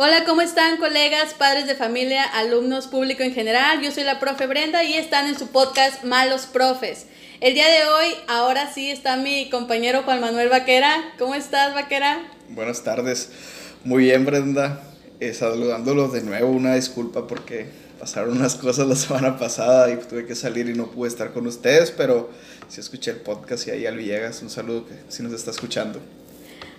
Hola, ¿cómo están colegas, padres de familia, alumnos, público en general? Yo soy la profe Brenda y están en su podcast Malos Profes. El día de hoy, ahora sí, está mi compañero Juan Manuel Vaquera. ¿Cómo estás, Vaquera? Buenas tardes. Muy bien, Brenda. Eh, saludándolos de nuevo, una disculpa porque pasaron unas cosas la semana pasada y tuve que salir y no pude estar con ustedes, pero sí escuché el podcast y ahí al Villegas, un saludo que si nos está escuchando.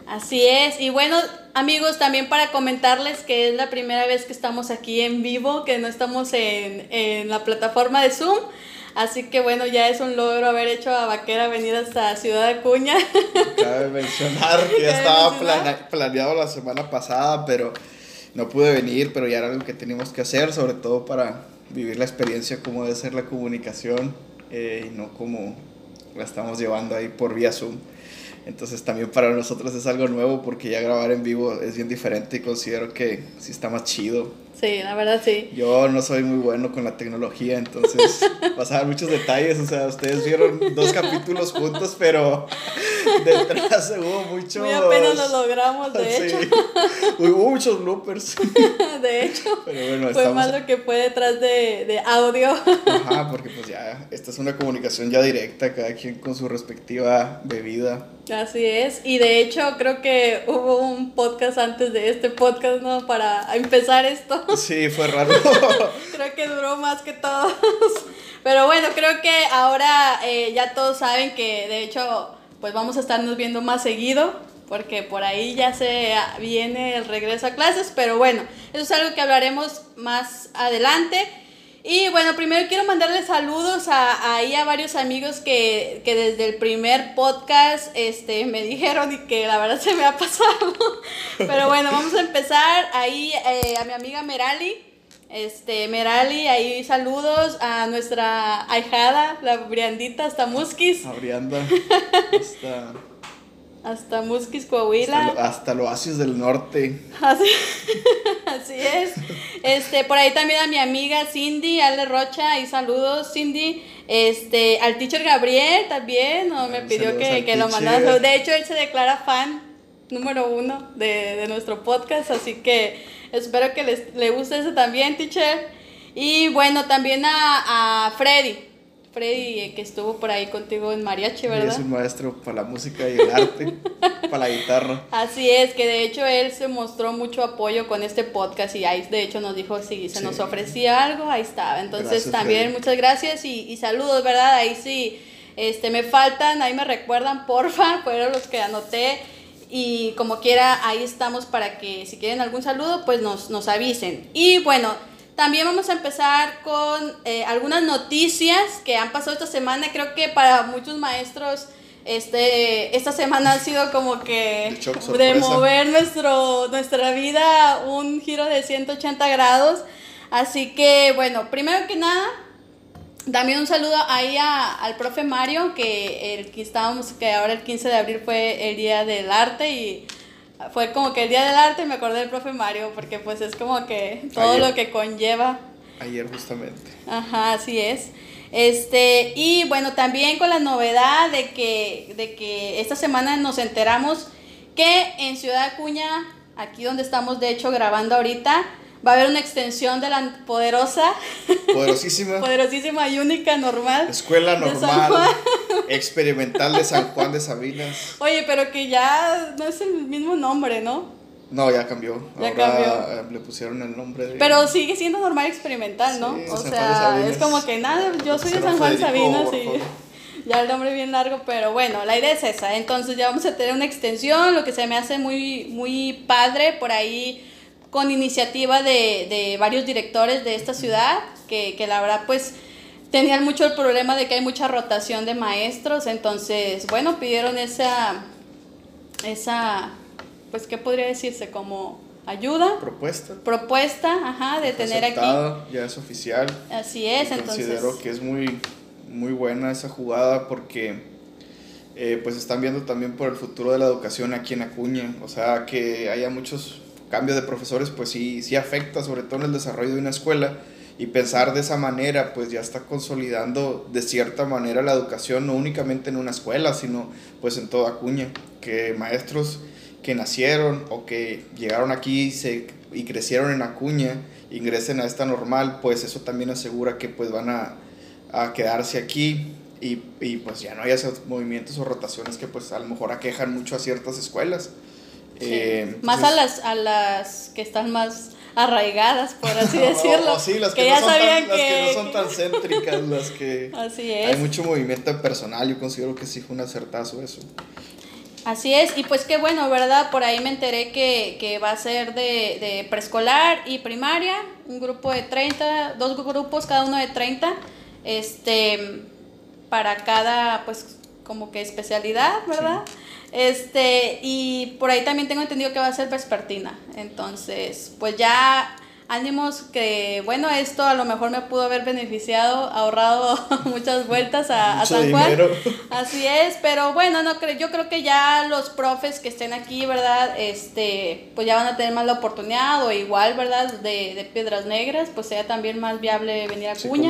Así es, y bueno amigos, también para comentarles que es la primera vez que estamos aquí en vivo, que no estamos en, en la plataforma de Zoom, así que bueno, ya es un logro haber hecho a Vaquera venir hasta Ciudad Acuña. Cabe mencionar que ya estaba planeado la semana pasada, pero no pude venir, pero ya era algo que teníamos que hacer, sobre todo para vivir la experiencia como debe ser la comunicación eh, y no como la estamos llevando ahí por vía Zoom. Entonces también para nosotros es algo nuevo porque ya grabar en vivo es bien diferente y considero que sí está más chido. Sí, la verdad sí. Yo no soy muy bueno con la tecnología, entonces pasaban muchos detalles, o sea, ustedes vieron dos capítulos juntos, pero detrás hubo muchos... Muy apenas lo logramos, de hecho. Hubo muchos bloopers. De hecho, pero bueno, fue más lo que fue detrás de, de audio. Ajá, porque pues ya, esta es una comunicación ya directa, cada quien con su respectiva bebida. Así es, y de hecho creo que hubo un podcast antes de este podcast, ¿no? Para empezar esto. Sí, fue raro. creo que duró más que todos. Pero bueno, creo que ahora eh, ya todos saben que de hecho pues vamos a estarnos viendo más seguido porque por ahí ya se viene el regreso a clases, pero bueno, eso es algo que hablaremos más adelante. Y bueno, primero quiero mandarles saludos a, ahí a varios amigos que, que, desde el primer podcast este, me dijeron y que la verdad se me ha pasado. Pero bueno, vamos a empezar ahí eh, a mi amiga Merali. Este, Merali, ahí saludos a nuestra ahijada, la Briandita, hasta Musquis. A Brianda, hasta... Hasta Musquis, Coahuila. Hasta, hasta el oasis del norte. Así, así, es. Este, por ahí también a mi amiga Cindy, Ale Rocha, y saludos, Cindy. Este, al teacher Gabriel también, ¿no? me pidió que, que lo mandara. De hecho, él se declara fan número uno de, de nuestro podcast, así que espero que les, le guste eso también, teacher. Y bueno, también a, a Freddy. Freddy, eh, que estuvo por ahí contigo en mariachi, ¿verdad? es un maestro para la música y el arte, para la guitarra. Así es, que de hecho él se mostró mucho apoyo con este podcast y ahí de hecho nos dijo si se nos ofrecía algo, ahí estaba. Entonces también muchas gracias y, y, saludos, ¿verdad? Ahí sí, este, me faltan, ahí me recuerdan, porfa, fueron los que anoté. Y como quiera, ahí estamos para que si quieren algún saludo, pues nos, nos avisen. Y bueno, también vamos a empezar con eh, algunas noticias que han pasado esta semana. Creo que para muchos maestros este, esta semana ha sido como que de mover nuestro, nuestra vida un giro de 180 grados. Así que bueno, primero que nada, también un saludo ahí al profe Mario, que, el, que estábamos, que ahora el 15 de abril fue el Día del Arte y fue como que el día del arte y me acordé del profe Mario, porque pues es como que todo lo que conlleva. Ayer justamente. Ajá, así es. Este, y bueno, también con la novedad de que, de que esta semana nos enteramos que en Ciudad Acuña, aquí donde estamos de hecho grabando ahorita, Va a haber una extensión de la poderosa. Poderosísima. poderosísima y única normal. Escuela normal. Experimental de San Juan de Sabinas. Oye, pero que ya no es el mismo nombre, ¿no? No, ya cambió. Ya cambió. Eh, le pusieron el nombre de. Pero sigue siendo normal experimental, ¿no? o sea, es como que nada, yo soy de San Juan Sabinas y. Ya el nombre bien largo, pero bueno, la idea es esa. Entonces ya vamos a tener una extensión, lo que se me hace muy, muy padre. Por ahí con iniciativa de, de varios directores de esta ciudad, que, que, la verdad pues tenían mucho el problema de que hay mucha rotación de maestros, entonces bueno, pidieron esa, esa pues qué podría decirse como ayuda. Propuesta. Propuesta, ajá, de tener aquí. Ya es oficial. Así es, entonces. Considero que es muy, muy buena esa jugada porque eh, pues están viendo también por el futuro de la educación aquí en Acuña, o sea, que haya muchos cambio de profesores pues sí, sí afecta, sobre todo en el desarrollo de una escuela. Y pensar de esa manera pues ya está consolidando de cierta manera la educación, no únicamente en una escuela, sino pues en toda cuña. Que maestros que nacieron o que llegaron aquí se y crecieron en Acuña ingresen a esta normal, pues eso también asegura que pues van a, a quedarse aquí y, y, pues ya no hay esos movimientos o rotaciones que pues a lo mejor aquejan mucho a ciertas escuelas. Eh, más a las, a las que están más arraigadas, por así decirlo. sí, las que, ya no son sabían tan, que... Las que no son tan céntricas, las que... Así es. Hay mucho movimiento personal, yo considero que sí fue un acertazo eso. Así es, y pues qué bueno, ¿verdad? Por ahí me enteré que, que va a ser de, de, preescolar y primaria, un grupo de 30, dos grupos, cada uno de 30, este, para cada, pues, como que especialidad, ¿verdad? Este, y por ahí también tengo entendido que va a ser vespertina. Entonces, pues ya ánimos que, bueno, esto a lo mejor me pudo haber beneficiado, ahorrado muchas vueltas a, a San Juan. Así es, pero bueno, no creo, yo creo que ya los profes que estén aquí, ¿verdad? Este, pues ya van a tener más la oportunidad, o igual, ¿verdad? De, de Piedras Negras, pues sea también más viable venir a Cuña.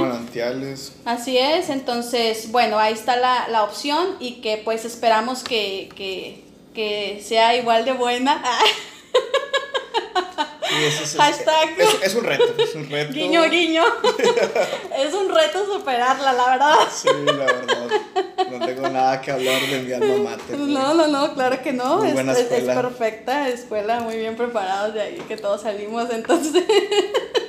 Así es, entonces, bueno, ahí está la, la opción y que pues esperamos que, que, que sea igual de buena. es, Hashtag. Es, un reto, es un reto. Guiño, guiño. es un reto superarla, la verdad. Sí, la verdad. No tengo nada que hablar de mi alma mater. No, no, no, claro que no. es, es, perfecta escuela, muy bien preparados de ahí que todos salimos. Entonces,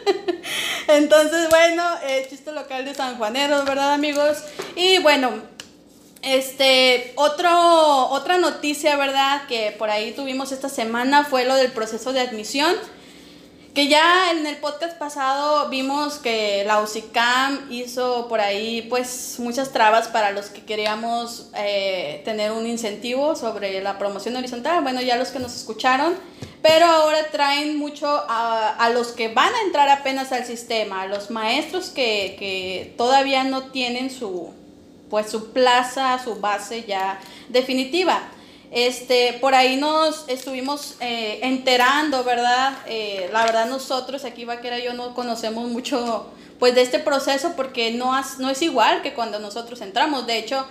entonces bueno, eh, chiste local de San Juaneros, ¿verdad, amigos? Y bueno, este, otro, otra noticia, ¿verdad? Que por ahí tuvimos esta semana fue lo del proceso de admisión. Que ya en el podcast pasado vimos que la UCICAM hizo por ahí pues muchas trabas para los que queríamos eh, tener un incentivo sobre la promoción horizontal. Bueno, ya los que nos escucharon. Pero ahora traen mucho a, a los que van a entrar apenas al sistema, a los maestros que, que todavía no tienen su, pues su plaza, su base ya definitiva. Este, por ahí nos estuvimos eh, enterando, ¿verdad? Eh, la verdad nosotros aquí Vaquera y yo no conocemos mucho pues de este proceso porque no, no es igual que cuando nosotros entramos. De hecho,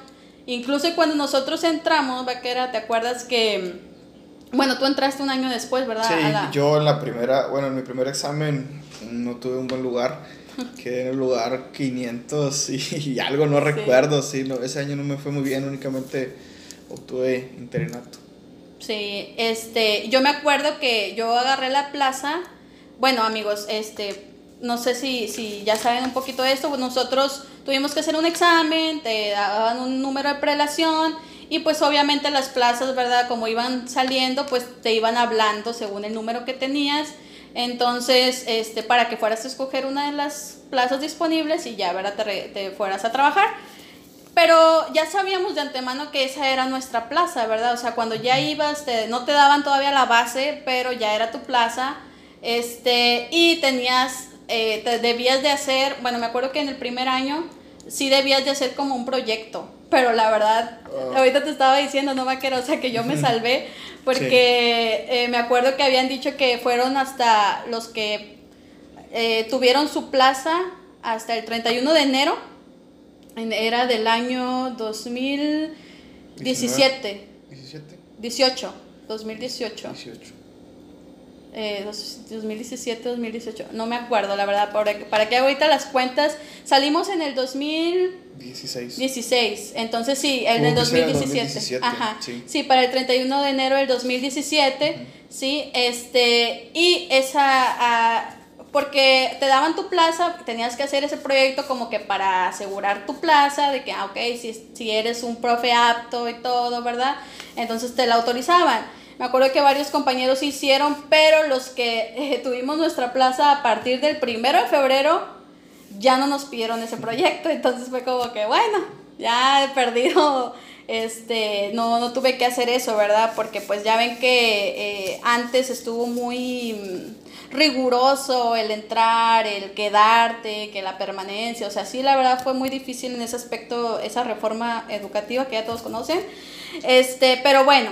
incluso cuando nosotros entramos, Vaquera, ¿te acuerdas que, bueno, tú entraste un año después, ¿verdad? Sí, yo en la primera, bueno, en mi primer examen no tuve un buen lugar. Quedé en el lugar 500 y, algo, no recuerdo, sí, no, ese año no me fue muy bien, únicamente obtuve internato. Sí, este, yo me acuerdo que yo agarré la plaza, bueno amigos, este, no sé si, si ya saben un poquito de esto, pues nosotros tuvimos que hacer un examen, te daban un número de prelación y pues obviamente las plazas, ¿verdad? Como iban saliendo, pues te iban hablando según el número que tenías. Entonces, este, para que fueras a escoger una de las plazas disponibles y ya, ¿verdad? Te, te fueras a trabajar. Pero ya sabíamos de antemano que esa era nuestra plaza, ¿verdad? O sea, cuando ya ibas, no te daban todavía la base, pero ya era tu plaza. Este, y tenías, eh, te debías de hacer, bueno, me acuerdo que en el primer año sí debías de hacer como un proyecto, pero la verdad, ah. ahorita te estaba diciendo, no vaquero, o sea, que yo me salvé, porque eh, me acuerdo que habían dicho que fueron hasta los que eh, tuvieron su plaza hasta el 31 de enero era del año 2017. 17. 18. 2018. 18. Eh, 2017, 2018, no me acuerdo la verdad, para, para que ahorita las cuentas, salimos en el 2016. 16, entonces sí, el del 2017. Ajá, sí. para el 31 de enero del 2017, sí, este, y esa, ah, porque te daban tu plaza, tenías que hacer ese proyecto como que para asegurar tu plaza, de que, ah, ok, si, si eres un profe apto y todo, ¿verdad? Entonces te la autorizaban. Me acuerdo que varios compañeros hicieron, pero los que eh, tuvimos nuestra plaza a partir del primero de febrero ya no nos pidieron ese proyecto, entonces fue como que, bueno, ya he perdido, este, no, no tuve que hacer eso, ¿verdad? Porque pues ya ven que eh, antes estuvo muy riguroso el entrar, el quedarte, que la permanencia, o sea, sí, la verdad fue muy difícil en ese aspecto esa reforma educativa que ya todos conocen. Este, pero bueno,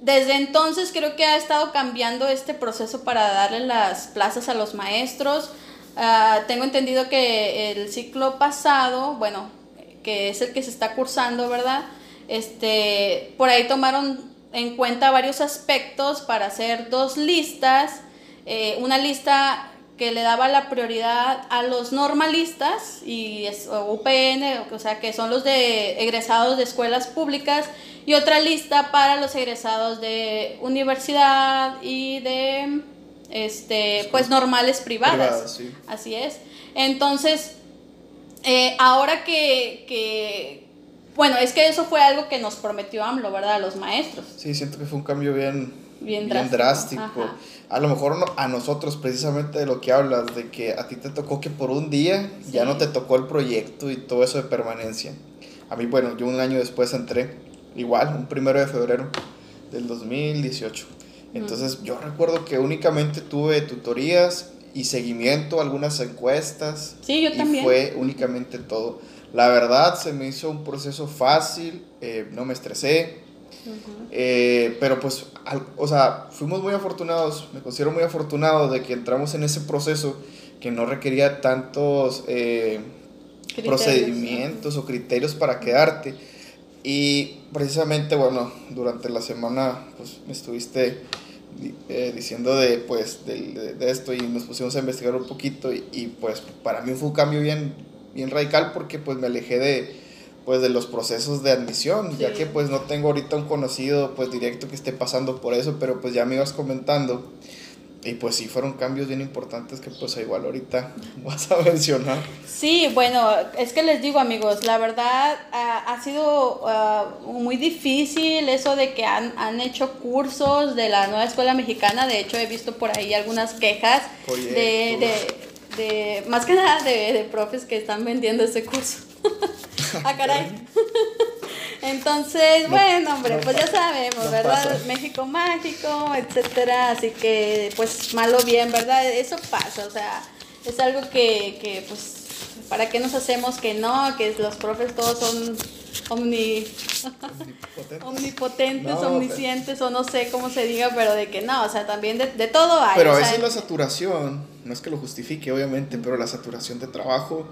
desde entonces creo que ha estado cambiando este proceso para darle las plazas a los maestros. Ah, tengo entendido que el ciclo pasado, bueno, que es el que se está cursando, ¿verdad? Este, por ahí tomaron en cuenta varios aspectos para hacer dos listas eh, una lista que le daba la prioridad a los normalistas y es, UPN, o sea, que son los de egresados de escuelas públicas, y otra lista para los egresados de universidad y de este pues normales privadas. Así es. Entonces, eh, ahora que, que, bueno, es que eso fue algo que nos prometió AMLO, ¿verdad? A los maestros. Sí, siento que fue un cambio bien, bien drástico. A lo mejor a nosotros, precisamente de lo que hablas, de que a ti te tocó que por un día ya no te tocó el proyecto y todo eso de permanencia. A mí, bueno, yo un año después entré, igual, un primero de febrero del 2018. Entonces yo recuerdo que únicamente tuve tutorías y seguimiento, algunas encuestas. Sí, yo también. Y fue únicamente todo. La verdad se me hizo un proceso fácil, eh, no me estresé, eh, pero pues, o sea, fuimos muy afortunados, me considero muy afortunado de que entramos en ese proceso que no requería tantos eh, procedimientos o criterios para quedarte. Y precisamente, bueno, durante la semana, pues me estuviste eh, diciendo de, pues, de, de, esto y nos pusimos a investigar un poquito y, y, pues para mí fue un cambio bien, bien radical porque pues me alejé de, pues de los procesos de admisión, ya que pues no tengo ahorita un conocido pues directo que esté pasando por eso, pero pues ya me ibas comentando y pues sí fueron cambios bien importantes que pues igual ahorita vas a mencionar. Sí, bueno, es que les digo amigos, la verdad ha sido uh, muy difícil eso de que han, han, hecho cursos de la nueva escuela mexicana, de hecho he visto por ahí algunas quejas de, de, de, más que nada de, de profes que están vendiendo ese curso. ah, caray. Entonces, bueno, hombre, pues ya sabemos, ¿verdad? México mágico, etcétera. Así que, pues, malo bien, ¿verdad? Eso pasa, o sea, es algo que, que pues, ¿para qué nos hacemos que no? Que los profes todos son omni, omnipotentes, omniscientes, o no sé cómo se diga, pero de que no, o sea, también de, de todo hay. Pero a veces la saturación, no es que lo justifique, obviamente, pero la saturación de trabajo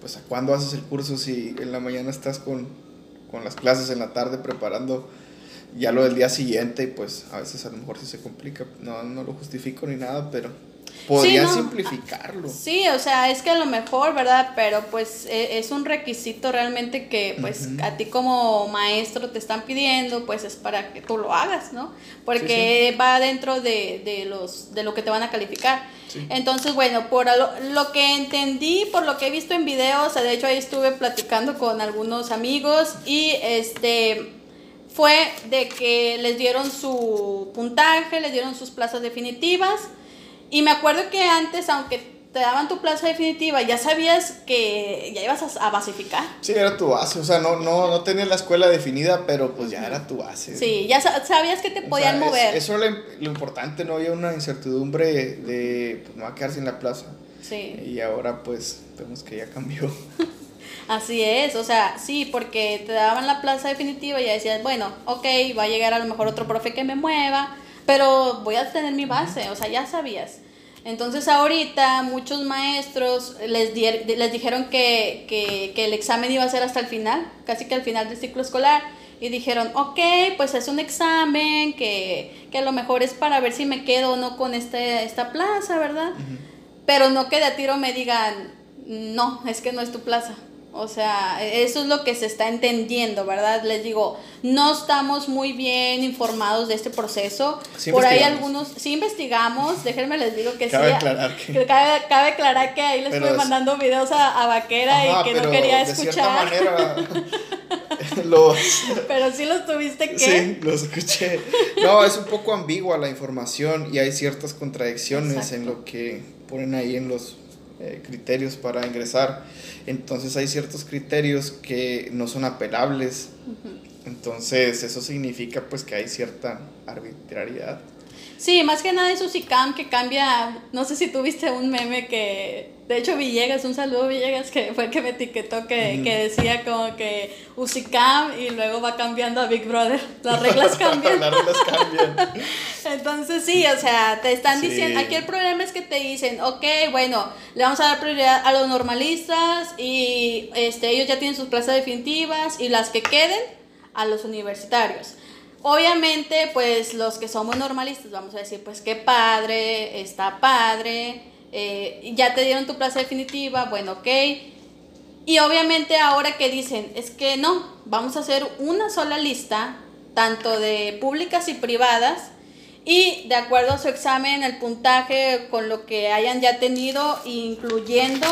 pues a cuándo haces el curso si en la mañana estás con, con las clases, en la tarde preparando ya lo del día siguiente y pues a veces a lo mejor sí se complica, no, no lo justifico ni nada, pero podrían simplificarlo. Sí, o sea, es que a lo mejor, ¿verdad? Pero pues e, es un requisito realmente que pues a ti como maestro te están pidiendo, pues es para que tú lo hagas, ¿no? Porque va dentro de, de, los, de lo que te van a calificar. Entonces, bueno, por lo, que entendí, por lo que he visto en videos, de hecho ahí estuve platicando con algunos amigos y este fue de que les dieron su puntaje, les dieron sus plazas definitivas y me acuerdo que antes, aunque te daban tu plaza definitiva, ya sabías que ya ibas a, basificar. Sí, era tu base, o sea, no, no, no tenías la escuela definida, pero pues ya era tu base. Sí, ya sabías que te podían mover. eso era lo, importante, no había una incertidumbre de, pues me va a quedar sin la plaza. Sí. Y ahora pues vemos que ya cambió. Así es, o sea, sí, porque te daban la plaza definitiva y ya decías, bueno, ok, va a llegar a lo mejor otro profe que me mueva, pero voy a tener mi base, o sea, ya sabías. Entonces ahorita muchos maestros les, les dijeron que, que, que, el examen iba a ser hasta el final, casi que al final del ciclo escolar. Y dijeron, ok, pues es un examen que, que a lo mejor es para ver si me quedo o no con este, esta plaza, ¿verdad? Pero no que de a tiro me digan, no, es que no es tu plaza. O sea, eso es lo que se está entendiendo, ¿verdad? Les digo, no estamos muy bien informados de este proceso. Por ahí algunos, sí investigamos, déjenme les digo que cabe sí. Aclarar que... cabe, cabe, aclarar que ahí les estoy mandando videos a, a Vaquera y que no quería escuchar. De cierta manera, los... Pero sí los tuviste que... Sí, los escuché. No, es un poco ambigua la información y hay ciertas contradicciones en lo que ponen ahí en los eh, criterios para ingresar. Entonces hay ciertos criterios que no son apelables. Entonces eso significa pues que hay cierta arbitrariedad. Sí, más que nada es UCICAM que cambia, no sé si tuviste un meme que, de hecho Villegas, un saludo Villegas, que fue el que me etiquetó, que, que decía como que UCICAM y luego va cambiando a Big Brother, las reglas cambian. las reglas cambian. Entonces sí, o sea, te están diciendo, aquí el problema es que te dicen, ok, bueno, le vamos a dar prioridad a los normalistas y este, ellos ya tienen sus plazas definitivas y las que queden a los universitarios Obviamente, pues los que somos normalistas vamos a decir, pues qué padre, está padre, eh, ya te dieron tu plaza definitiva, bueno, ok. Y obviamente ahora que dicen, es que no, vamos a hacer una sola lista, tanto de públicas y privadas, y de acuerdo a su examen, el puntaje con lo que hayan ya tenido, incluyendo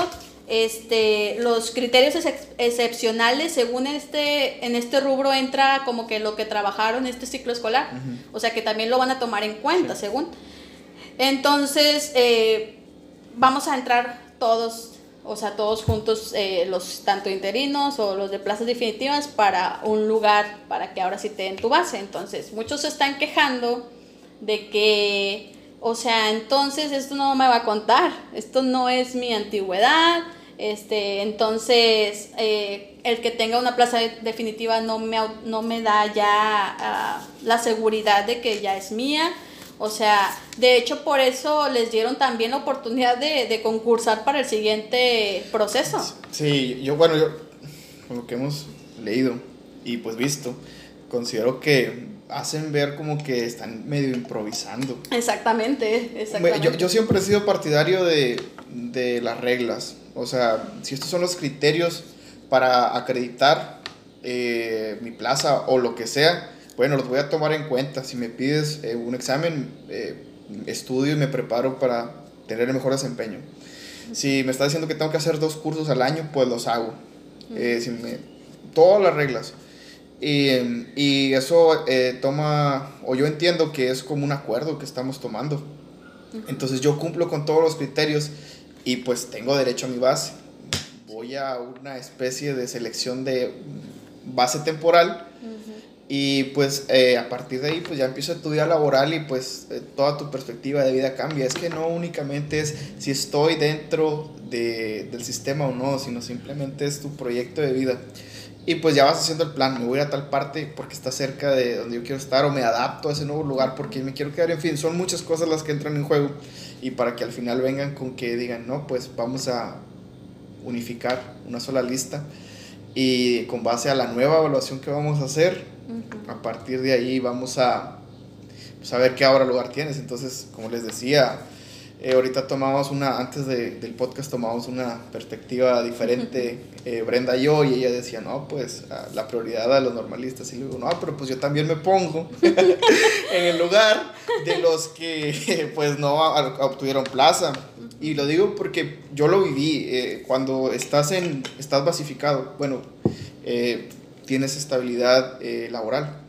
este, los criterios excepcionales, según este, en este rubro entra como que lo que trabajaron este ciclo escolar, o sea que también lo van a tomar en cuenta, según. Entonces, eh, vamos a entrar todos, o sea, todos juntos, eh, los tanto interinos o los de plazas definitivas, para un lugar para que ahora sí te den tu base. Entonces, muchos se están quejando de que, o sea, entonces esto no me va a contar, esto no es mi antigüedad, este, entonces, eh, el que tenga una plaza definitiva no me, no me da ya ah, la seguridad de que ya es mía. O sea, de hecho por eso les dieron también la oportunidad de, de concursar para el siguiente proceso. Sí, yo bueno, yo, con lo que hemos leído y pues visto, considero que hacen ver como que están medio improvisando. Exactamente, exactamente. Yo, yo siempre he sido partidario de, de las reglas. O sea, si estos son los criterios para acreditar eh, mi plaza o lo que sea, bueno, los voy a tomar en cuenta. Si me pides eh, un examen, eh, estudio y me preparo para tener el mejor desempeño. Si me está diciendo que tengo que hacer dos cursos al año, pues los hago. si me, todas las reglas. Y, y eso toma, o yo entiendo que es como un acuerdo que estamos tomando. Entonces yo cumplo con todos los criterios y pues tengo derecho a mi base. Voy a una especie de selección de base temporal y pues eh, a partir de ahí pues ya empiezo tu vida laboral y pues eh, toda tu perspectiva de vida cambia. Es que no únicamente es si estoy dentro de, del sistema o no, sino simplemente es tu proyecto de vida. Y pues ya vas haciendo el plan, me voy a tal parte porque está cerca de donde yo quiero estar o me adapto a ese nuevo lugar porque me quiero quedar, en fin, son muchas cosas las que entran en juego y para que al final vengan con que digan, no, pues vamos a unificar una sola lista y con base a la nueva evaluación que vamos a hacer, a partir de ahí vamos a pues, a ver qué ahora lugar tienes. Entonces, como les decía, eh, ahorita tomamos una, antes de, del podcast tomamos una perspectiva diferente, eh, Brenda y yo, y ella decía, no, pues la prioridad a los normalistas. Y luego, no, pero pues yo también me pongo en el lugar de los que pues no obtuvieron plaza. Y lo digo porque yo lo viví, eh, cuando estás, en, estás basificado, bueno, tienes estabilidad laboral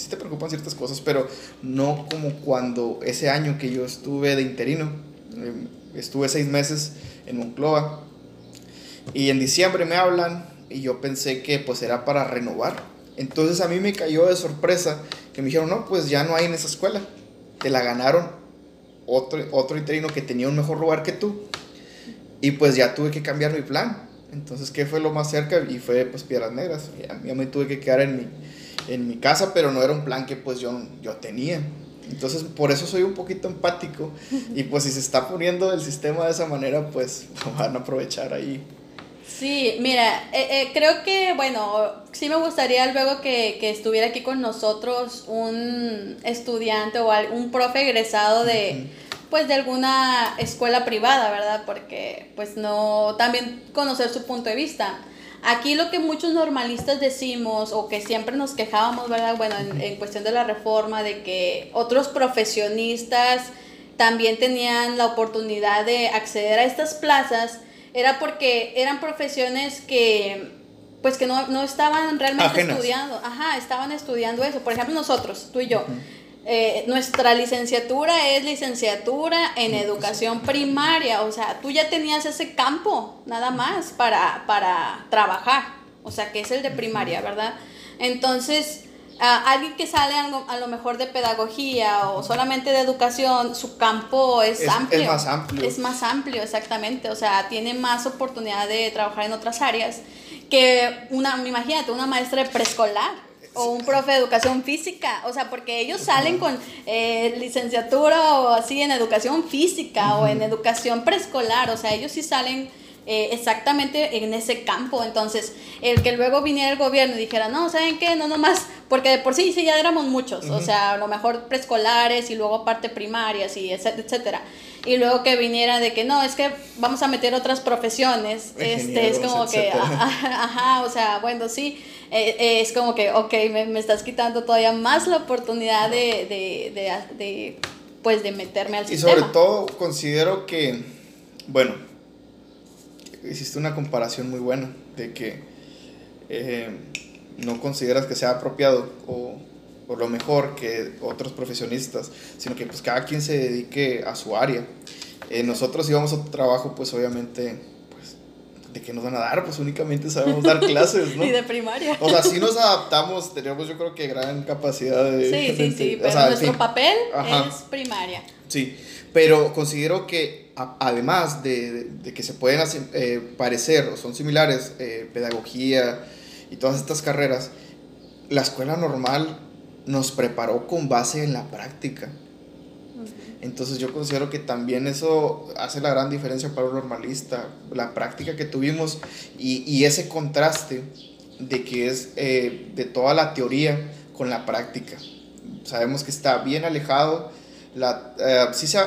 sí te preocupan ciertas cosas, pero no como cuando ese año que yo estuve de interino, em, estuve seis meses en Moncloa, y en diciembre me hablan y yo pensé que pues era para renovar. Entonces a mí me cayó de sorpresa que me dijeron, no, pues ya no hay en esa escuela, te la ganaron otro, otro interino que tenía un mejor lugar que tú. Y pues ya tuve que cambiar mi plan. Entonces, ¿qué fue lo más cerca? Y fue pues Piedras Negras. Y a mí me tuve que quedar en mi, en mi casa, pero no era un plan que pues yo, yo tenía. Entonces, por eso soy un poquito empático. Y pues si se está poniendo el sistema de esa manera, pues van a aprovechar ahí. Sí, mira, eh, eh, creo que, bueno, sí me gustaría luego que, que, estuviera aquí con nosotros un estudiante o un profe egresado de, pues, de alguna escuela privada, ¿verdad? Porque, pues, no, también conocer su punto de vista. Aquí lo que muchos normalistas decimos o que siempre nos quejábamos, ¿verdad? Bueno, en, cuestión de la reforma, de que otros profesionistas también tenían la oportunidad de acceder a estas plazas, era porque eran profesiones que pues que no, estaban realmente estudiando, ajá, estaban estudiando eso. Por ejemplo, nosotros, tú y yo. Eh, nuestra licenciatura es licenciatura en educación primaria, o sea, tú ya tenías ese campo nada más para, para trabajar, o sea, que es el de primaria, ¿verdad? Entonces, alguien que sale a lo, mejor de pedagogía o solamente de educación, su campo es, amplio. Es más amplio. Es más amplio, exactamente, o sea, tiene más oportunidad de trabajar en otras áreas que una, imagínate, una maestra de preescolar o un profe de educación física, o sea, porque ellos salen con eh, licenciatura o así en educación física o en educación preescolar, o sea, ellos sí salen eh, exactamente en ese campo. Entonces, el que luego viniera el gobierno y dijera, no, ¿saben qué? No nomás, porque de por sí, sí, ya éramos muchos, o sea, a lo mejor preescolares y luego aparte primarias y etcétera, etcétera. Y luego que viniera de que no, es que vamos a meter otras profesiones, este, es como que, ajá, o sea, bueno, sí, eh, eh, es como que, ok, me, me, estás quitando todavía más la oportunidad de, de, de, de pues, de meterme al sistema. Y sobre todo considero que, bueno, hiciste una comparación muy buena de que eh, no consideras que sea apropiado o, o, lo mejor que otros profesionistas, sino que pues cada quien se dedique a su área. Eh, nosotros íbamos a otro trabajo, pues obviamente, ¿de qué nos van a dar? Pues únicamente sabemos dar clases, ¿no? y de primaria. O sea, si nos adaptamos, tenemos yo creo que gran capacidad de... Sí, sí, sí, pero nuestro papel es primaria. Sí, pero considero que además de, que se pueden eh, parecer o son similares eh, pedagogía y todas estas carreras, la escuela normal nos preparó con base en la práctica. Entonces yo considero que también eso hace la gran diferencia para un normalista, la práctica que tuvimos y, ese contraste de que es eh, de toda la teoría con la práctica. Sabemos que está bien alejado, la, sí se,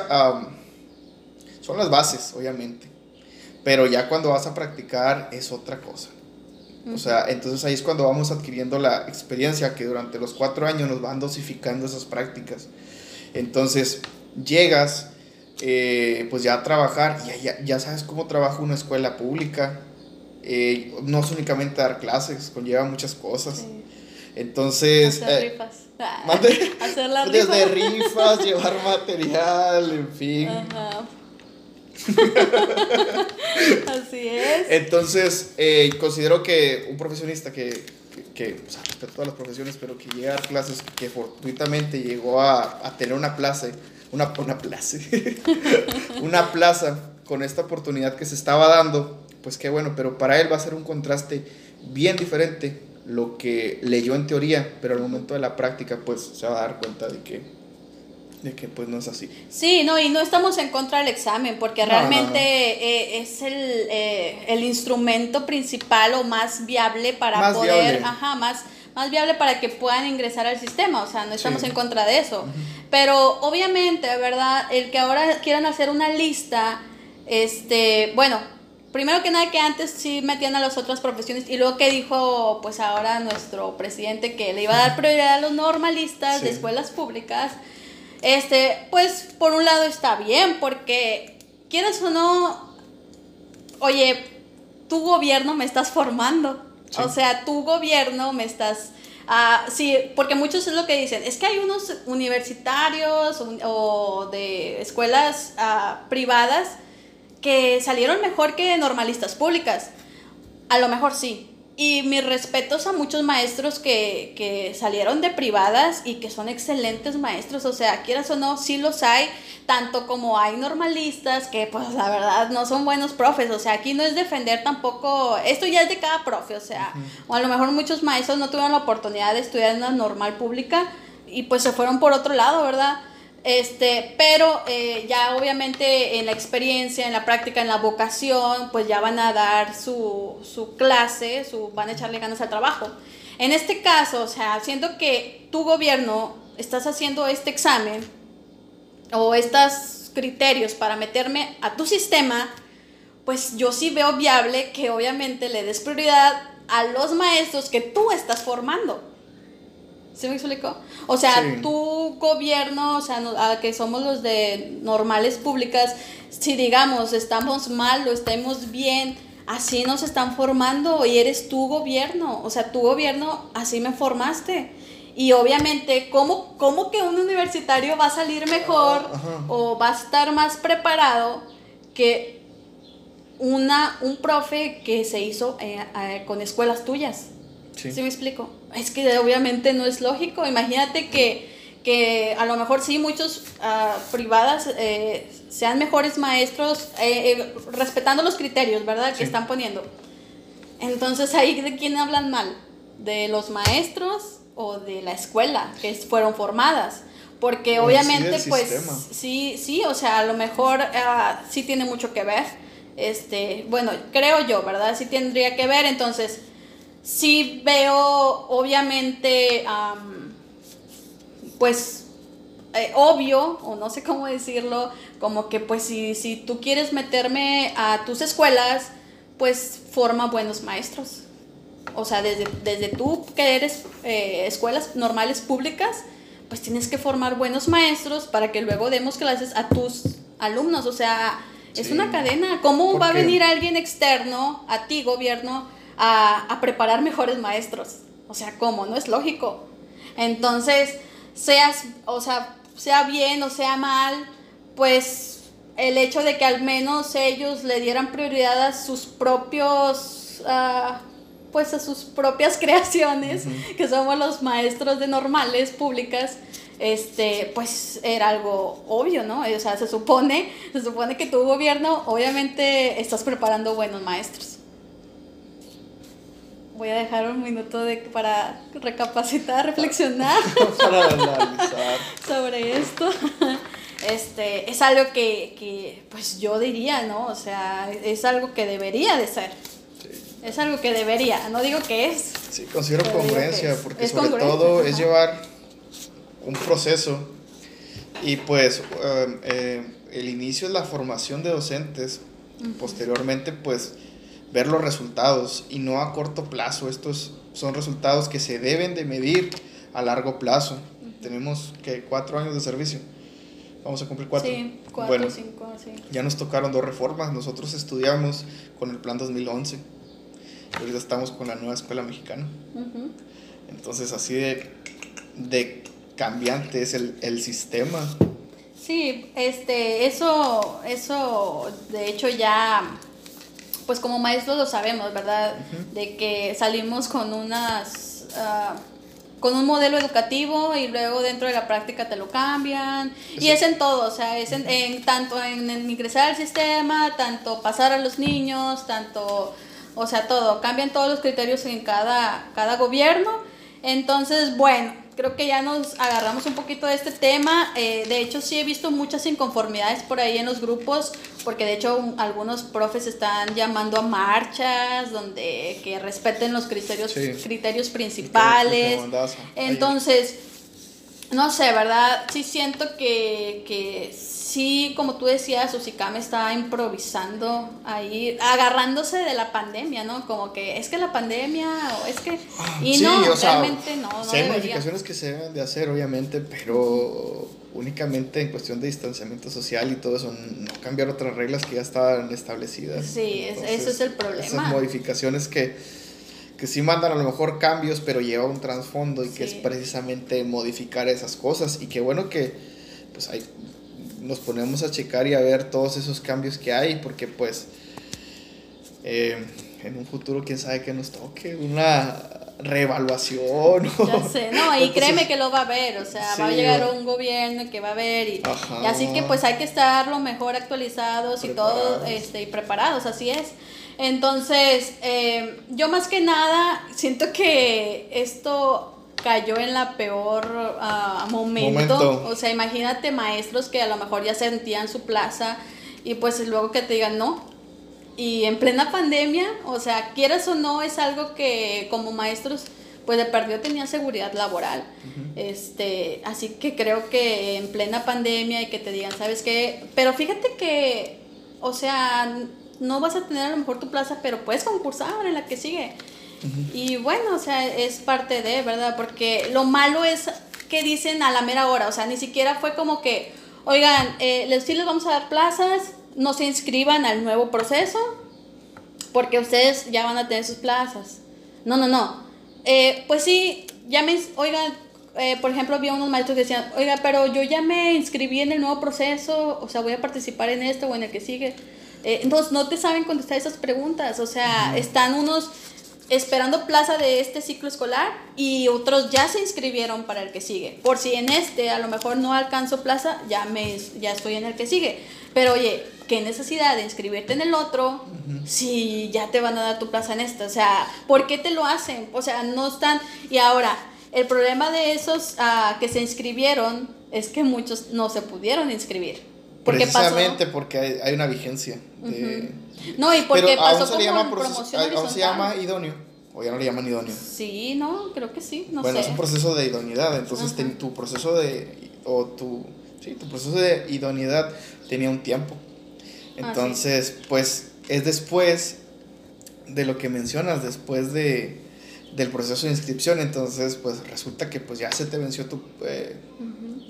son las bases, obviamente. Pero ya cuando vas a practicar es otra cosa. O sea, entonces ahí es cuando vamos adquiriendo la experiencia que durante los cuatro años nos van dosificando esas prácticas. Entonces llegas eh, pues ya a trabajar, ya, ya, sabes cómo trabaja una escuela pública. Eh, no es únicamente dar clases, conlleva muchas cosas. Entonces... Hacer eh, rifas. Hacer la Desde rifas, llevar material, en fin. Ajá. Así es. Entonces, considero que un profesionista que, que, o sea, respeto todas las profesiones, pero que llega a dar clases, que fortuitamente llegó a, a tener una plaza, una, una plaza, una plaza con esta oportunidad que se estaba dando, pues qué bueno, pero para él va a ser un contraste bien diferente lo que leyó en teoría, pero al momento de la práctica, pues se va a dar cuenta de que de que pues no es así. Sí, no, y no estamos en contra del examen, porque realmente eh, es el, eh, el, instrumento principal o más viable para poder, ajá, más, más viable para que puedan ingresar al sistema, o sea, no estamos en contra de eso. Pero obviamente, ¿verdad? El que ahora quieran hacer una lista, este, bueno, primero que nada que antes sí metían a las otras profesiones y luego que dijo pues ahora nuestro presidente que le iba a dar prioridad a los normalistas de escuelas públicas este, pues por un lado está bien, porque quieras o no, oye, tu gobierno me estás formando. O sea, tu gobierno me estás... Uh, sí, porque muchos es lo que dicen, es que hay unos universitarios o, de escuelas uh, privadas que salieron mejor que normalistas públicas. A lo mejor sí, y mis respetos a muchos maestros que, que, salieron de privadas y que son excelentes maestros. O sea, quieras o no, sí los hay, tanto como hay normalistas que pues la verdad no son buenos profes. O sea, aquí no es defender tampoco, esto ya es de cada profe. O sea, o a lo mejor muchos maestros no tuvieron la oportunidad de estudiar en una normal pública y pues se fueron por otro lado, ¿verdad? Este, pero eh, ya obviamente en la experiencia, en la práctica, en la vocación, pues ya van a dar su, su clase, su, van a echarle ganas al trabajo. En este caso, o sea, siento que tu gobierno estás haciendo este examen o estos criterios para meterme a tu sistema, pues yo sí veo viable que obviamente le des prioridad a los maestros que tú estás formando. ¿Sí me explico? O sea, tu gobierno, o sea, a que somos los de normales públicas, si digamos estamos mal o estemos bien, así nos están formando y eres tu gobierno. O sea, tu gobierno, así me formaste. Y obviamente, ¿cómo, cómo que un universitario va a salir mejor o va a estar más preparado que una, un profe que se hizo eh, eh, con escuelas tuyas? Sí. me explico? Es que obviamente no es lógico. Imagínate que, que a lo mejor sí muchos uh, privadas eh, sean mejores maestros eh, eh, respetando los criterios, ¿verdad? Que están poniendo. Entonces ahí de quién hablan mal? ¿De los maestros o de la escuela que fueron formadas? Porque obviamente pues sí, sí, o sea, a lo mejor uh, sí tiene mucho que ver este, bueno, creo yo, ¿verdad? Sí tendría que ver, entonces, sí veo, obviamente, pues, eh, obvio, o no sé cómo decirlo, como que pues si, si tú quieres meterme a tus escuelas, pues forma buenos maestros. O sea, desde, desde tú que eres eh, escuelas normales públicas, pues tienes que formar buenos maestros para que luego demos clases a tus alumnos. O sea, es una cadena. ¿Cómo va a venir alguien externo, a ti, gobierno, a, a preparar mejores maestros? O sea, ¿cómo? No es lógico. Entonces, seas, o sea, sea bien o sea mal, pues el hecho de que al menos ellos le dieran prioridad a sus propios, uh, pues a sus propias creaciones, que somos los maestros de normales públicas, este, pues era algo obvio, ¿no? O sea, se supone, se supone que tu gobierno, obviamente, estás preparando buenos maestros. Voy a dejar un minuto de, para recapacitar, reflexionar para analizar. sobre esto. Este, es algo que, que, pues yo diría, ¿no? O sea, es algo que debería de ser. Es algo que debería, no digo que es. Sí, considero congruencia, porque sobre todo es llevar un proceso y pues um, eh, el inicio es la formación de docentes, posteriormente pues ver los resultados y no a corto plazo, estos son resultados que se deben de medir a largo plazo. Tenemos que cuatro años de servicio. Vamos a cumplir cuatro. Sí, cuatro, cinco, sí. Ya nos tocaron dos reformas. Nosotros estudiamos con el plan 2011 ahorita estamos con la nueva escuela mexicana. Entonces, así de, de cambiante es el, el, sistema. Sí, este, eso, eso, de hecho ya, pues como maestros lo sabemos, ¿verdad? De que salimos con unas... Uh, con un modelo educativo y luego dentro de la práctica te lo cambian. Y es en todo, o sea, es en, en tanto en, en, ingresar al sistema, tanto pasar a los niños, tanto o sea, todo, cambian todos los criterios en cada, cada gobierno. Entonces, bueno, creo que ya nos agarramos un poquito de este tema. Eh, de hecho, sí he visto muchas inconformidades por ahí en los grupos, porque de hecho algunos profes están llamando a marchas donde que respeten los criterios, criterios principales. Entonces, no sé, ¿verdad? Sí siento que, que sí, como tú decías, Usikame está improvisando ahí, agarrándose de la pandemia, ¿no? Como que es que la pandemia o es que... Ah, y no, realmente no. no hay modificaciones que se deben de hacer, obviamente, pero únicamente en cuestión de distanciamiento social y todo eso, no cambiar otras reglas que ya estaban establecidas. Sí, ese es el problema. Esas modificaciones que, que sí mandan a lo mejor cambios, pero lleva un trasfondo y que es precisamente modificar esas cosas. Y qué bueno que pues hay nos ponemos a checar y a ver todos esos cambios que hay, porque pues eh, en un futuro quién sabe que nos toque una reevaluación. Ya sé, no, y créeme que lo va a ver, o sea, va a llegar un gobierno que va a ver y, así que pues hay que estar lo mejor actualizados y todo este, y preparados, así es. Entonces, eh, yo más que nada siento que esto cayó en la peor ah, momento. O sea, imagínate maestros que a lo mejor ya sentían su plaza y pues luego que te digan no. Y en plena pandemia, o sea, quieras o no, es algo que como maestros, pues de perdió tenía seguridad laboral. este, así que creo que en plena pandemia y que te digan, ¿sabes qué? Pero fíjate que, o sea, no vas a tener a lo mejor tu plaza, pero puedes concursar en la que sigue. Y bueno, o sea, es parte de, ¿verdad? Porque lo malo es que dicen a la mera hora, o sea, ni siquiera fue como que, oigan, eh, sí les vamos a dar plazas, no se inscriban al nuevo proceso, porque ustedes ya van a tener sus plazas. No, no, no. Eh, pues sí, ya me, oigan, eh, por ejemplo, había unos maestros que decían, oiga, pero yo ya me inscribí en el nuevo proceso, o sea, voy a participar en este o en el que sigue. Eh, entonces, no te saben contestar esas preguntas, o sea, están unos esperando plaza de este ciclo escolar y otros ya se inscribieron para el que sigue. Por si en este a lo mejor no alcanzo plaza, ya, me, ya estoy en el que sigue. Pero oye, ¿qué necesidad de inscribirte en el otro si ya te van a dar tu plaza en este? O sea, ¿por qué te lo hacen? O sea, no están... Y ahora, el problema de esos ah, que se inscribieron es que muchos no se pudieron inscribir. Precisamente porque hay, hay, una vigencia. De... No, y porque pasó se llama aún se llama idóneo. O ya no le llaman idóneo. Sí, no, creo que sí, no bueno, es un proceso de idoneidad, entonces tu proceso de, o tu, sí, tu proceso de idoneidad tenía un tiempo. Ah, entonces, pues es después de lo que mencionas, después de, del proceso de inscripción, entonces pues resulta que pues ya se te venció tu eh,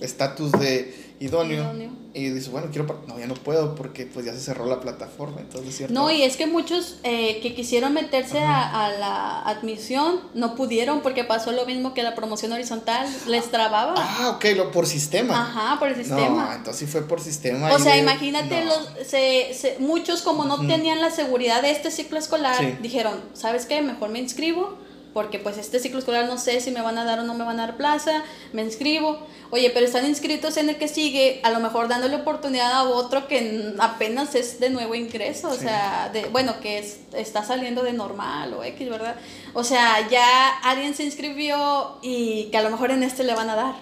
estatus de idóneo, y dices, bueno, quiero, no, ya no puedo porque pues ya se cerró la plataforma, entonces cierto. No, y es que muchos eh, que quisieron meterse a, la admisión no pudieron porque pasó lo mismo que la promoción horizontal, les trababa. Ah, ok, lo, por sistema. Ajá, por el sistema. No, entonces sí fue por sistema. O sea, imagínate, los, se, muchos como no tenían la seguridad de este ciclo escolar, dijeron, ¿sabes qué? Mejor me inscribo porque pues este ciclo escolar no sé si me van a dar o no me van a dar plaza, me inscribo. Oye, pero están inscritos en el que sigue, a lo mejor dándole oportunidad a otro que apenas es de nuevo ingreso, o sea, de, bueno, que es, está saliendo de normal o X, ¿verdad? O sea, ya alguien se inscribió y que a lo mejor en este le van a dar.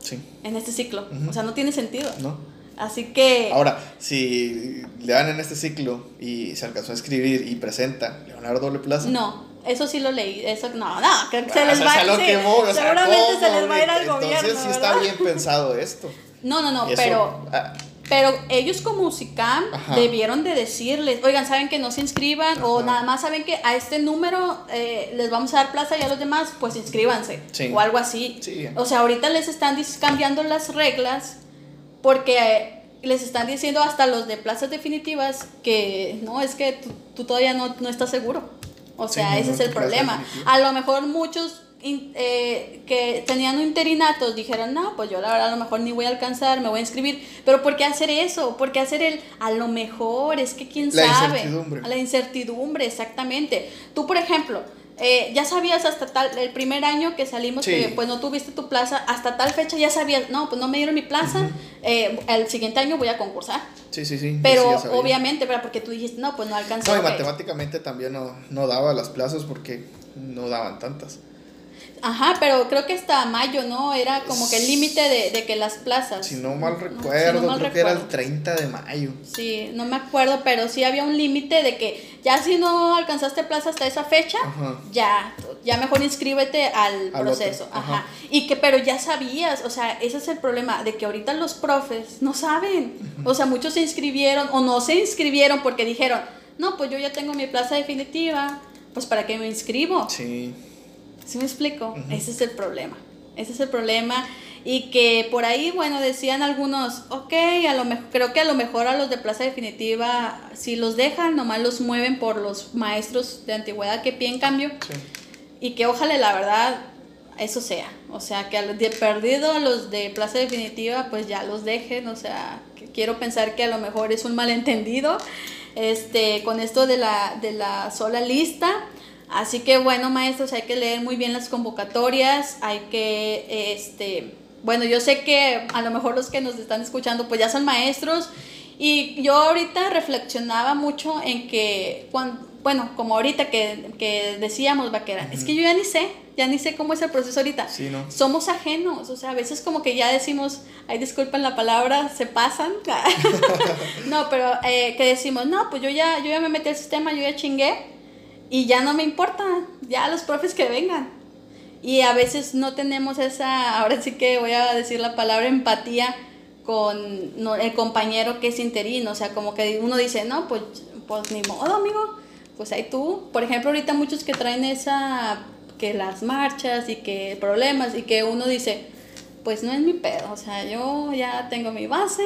Sí. En este ciclo. O sea, no tiene sentido. No. Así que... Ahora, si le dan en este ciclo y se alcanzó a escribir y presenta, ¿le van a dar doble plaza? No. Eso sí lo leí, eso no, no, que se les va a seguramente se les va a ir al gobierno. Entonces sí está bien pensado esto. No, no, no, pero ah. pero ellos como UCICAM debieron de decirles, oigan, saben que no se inscriban o nada más saben que a este número eh, les vamos a dar plaza y a los demás, pues inscríbanse o algo así. O sea, ahorita les están cambiando las reglas porque eh, les están diciendo hasta los de plazas definitivas que no, es que tú, todavía no, no estás seguro. O sea, ese es el problema. A lo mejor muchos eh, que tenían un interinato dijeron, no, pues yo la verdad a lo mejor ni voy a alcanzar, me voy a inscribir. Pero ¿por qué hacer eso? ¿Por qué hacer el a lo mejor? Es que quién la sabe. Incertidumbre. La incertidumbre, exactamente. Tú, por ejemplo, eh, ya sabías hasta tal, el primer año que salimos que pues no tuviste tu plaza, hasta tal fecha ya sabías, no, pues no me dieron mi plaza, eh, el siguiente año voy a concursar. Sí, sí, sí. Pero obviamente, ¿verdad? Porque tú dijiste, no, pues no alcanzó. No, y matemáticamente también no, no daba las plazas porque no daban tantas. Ajá, pero creo que hasta mayo, ¿no? Era como que el límite de, de, que las plazas. Si no mal recuerdo, creo que era el 30 de mayo. Sí, no me acuerdo, pero sí había un límite de que ya si no alcanzaste plaza hasta esa fecha, ya, ya mejor inscríbete al, proceso. Ajá. Y que, pero ya sabías, o sea, ese es el problema, de que ahorita los profes no saben. O sea, muchos se inscribieron o no se inscribieron porque dijeron, no, pues yo ya tengo mi plaza definitiva, pues para qué me inscribo. Sí. ¿Sí me explico? Ese es el problema. Ese es el problema. Y que por ahí, bueno, decían algunos, ok, a lo mejor, creo que a lo mejor a los de Plaza Definitiva, si los dejan, nomás los mueven por los maestros de antigüedad que piden cambio. Y que ojalá, la verdad, eso sea. O sea, que a los de perdido, a los de Plaza Definitiva, pues ya los dejen. O sea, que quiero pensar que a lo mejor es un malentendido este, con esto de la, de la sola lista. Así que bueno, maestros, hay que leer muy bien las convocatorias, hay que, este, bueno, yo sé que a lo mejor los que nos están escuchando pues ya son maestros y yo ahorita reflexionaba mucho en que, cuando, bueno, como ahorita que, que decíamos, Vaquera, es que yo ya ni sé, ya ni sé cómo es el proceso ahorita. Sí, ¿no? Somos ajenos, o sea, a veces como que ya decimos, ay, disculpen la palabra, se pasan. no, pero eh, que decimos, no, pues yo ya, yo ya me metí al sistema, yo ya chingué y ya no me importa, ya los profes que vengan. Y a veces no tenemos esa, ahora sí que voy a decir la palabra empatía con el compañero que es interino, o sea, como que uno dice, no, pues, pues ni modo, amigo, pues ahí tú. Por ejemplo, ahorita muchos que traen esa, que las marchas y que problemas y que uno dice, pues no es mi pedo, o sea, yo ya tengo mi base,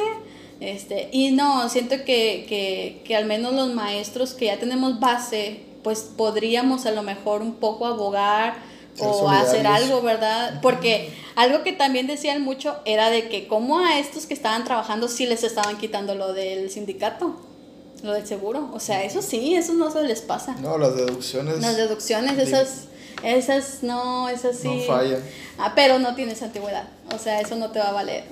este, y no, siento que, que, que al menos los maestros que ya tenemos base pues podríamos a lo mejor un poco abogar o hacer algo, ¿verdad? Porque algo que también decían mucho era de que como a estos que estaban trabajando sí les estaban quitando lo del sindicato, lo del seguro. O sea, eso sí, eso no se les pasa. No, las deducciones. Las deducciones, esas, esas no, esas sí. No fallan. Ah, pero no tienes antigüedad. O sea, eso no te va a valer.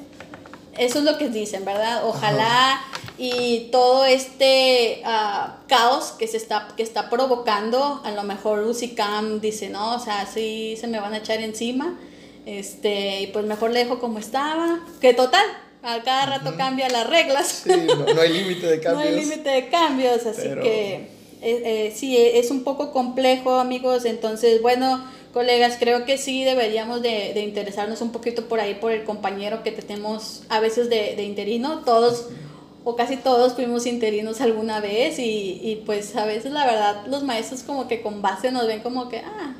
Eso es lo que dicen, ¿verdad? Ojalá y todo este ah, caos que se está, que está provocando, a lo mejor Usicam dice, no, o sea, sí se me van a echar encima, este, y pues mejor le dejo como estaba, que total, a cada rato cambia las reglas. Sí, no, hay límite de cambios. no hay límite de cambios, así que eh, eh, sí, es un poco complejo, amigos. Entonces, bueno, colegas, creo que sí deberíamos de, de, interesarnos un poquito por ahí, por el compañero que tenemos a veces de, de interino. Todos o casi todos fuimos interinos alguna vez y, y, pues a veces la verdad los maestros como que con base nos ven como que, ah,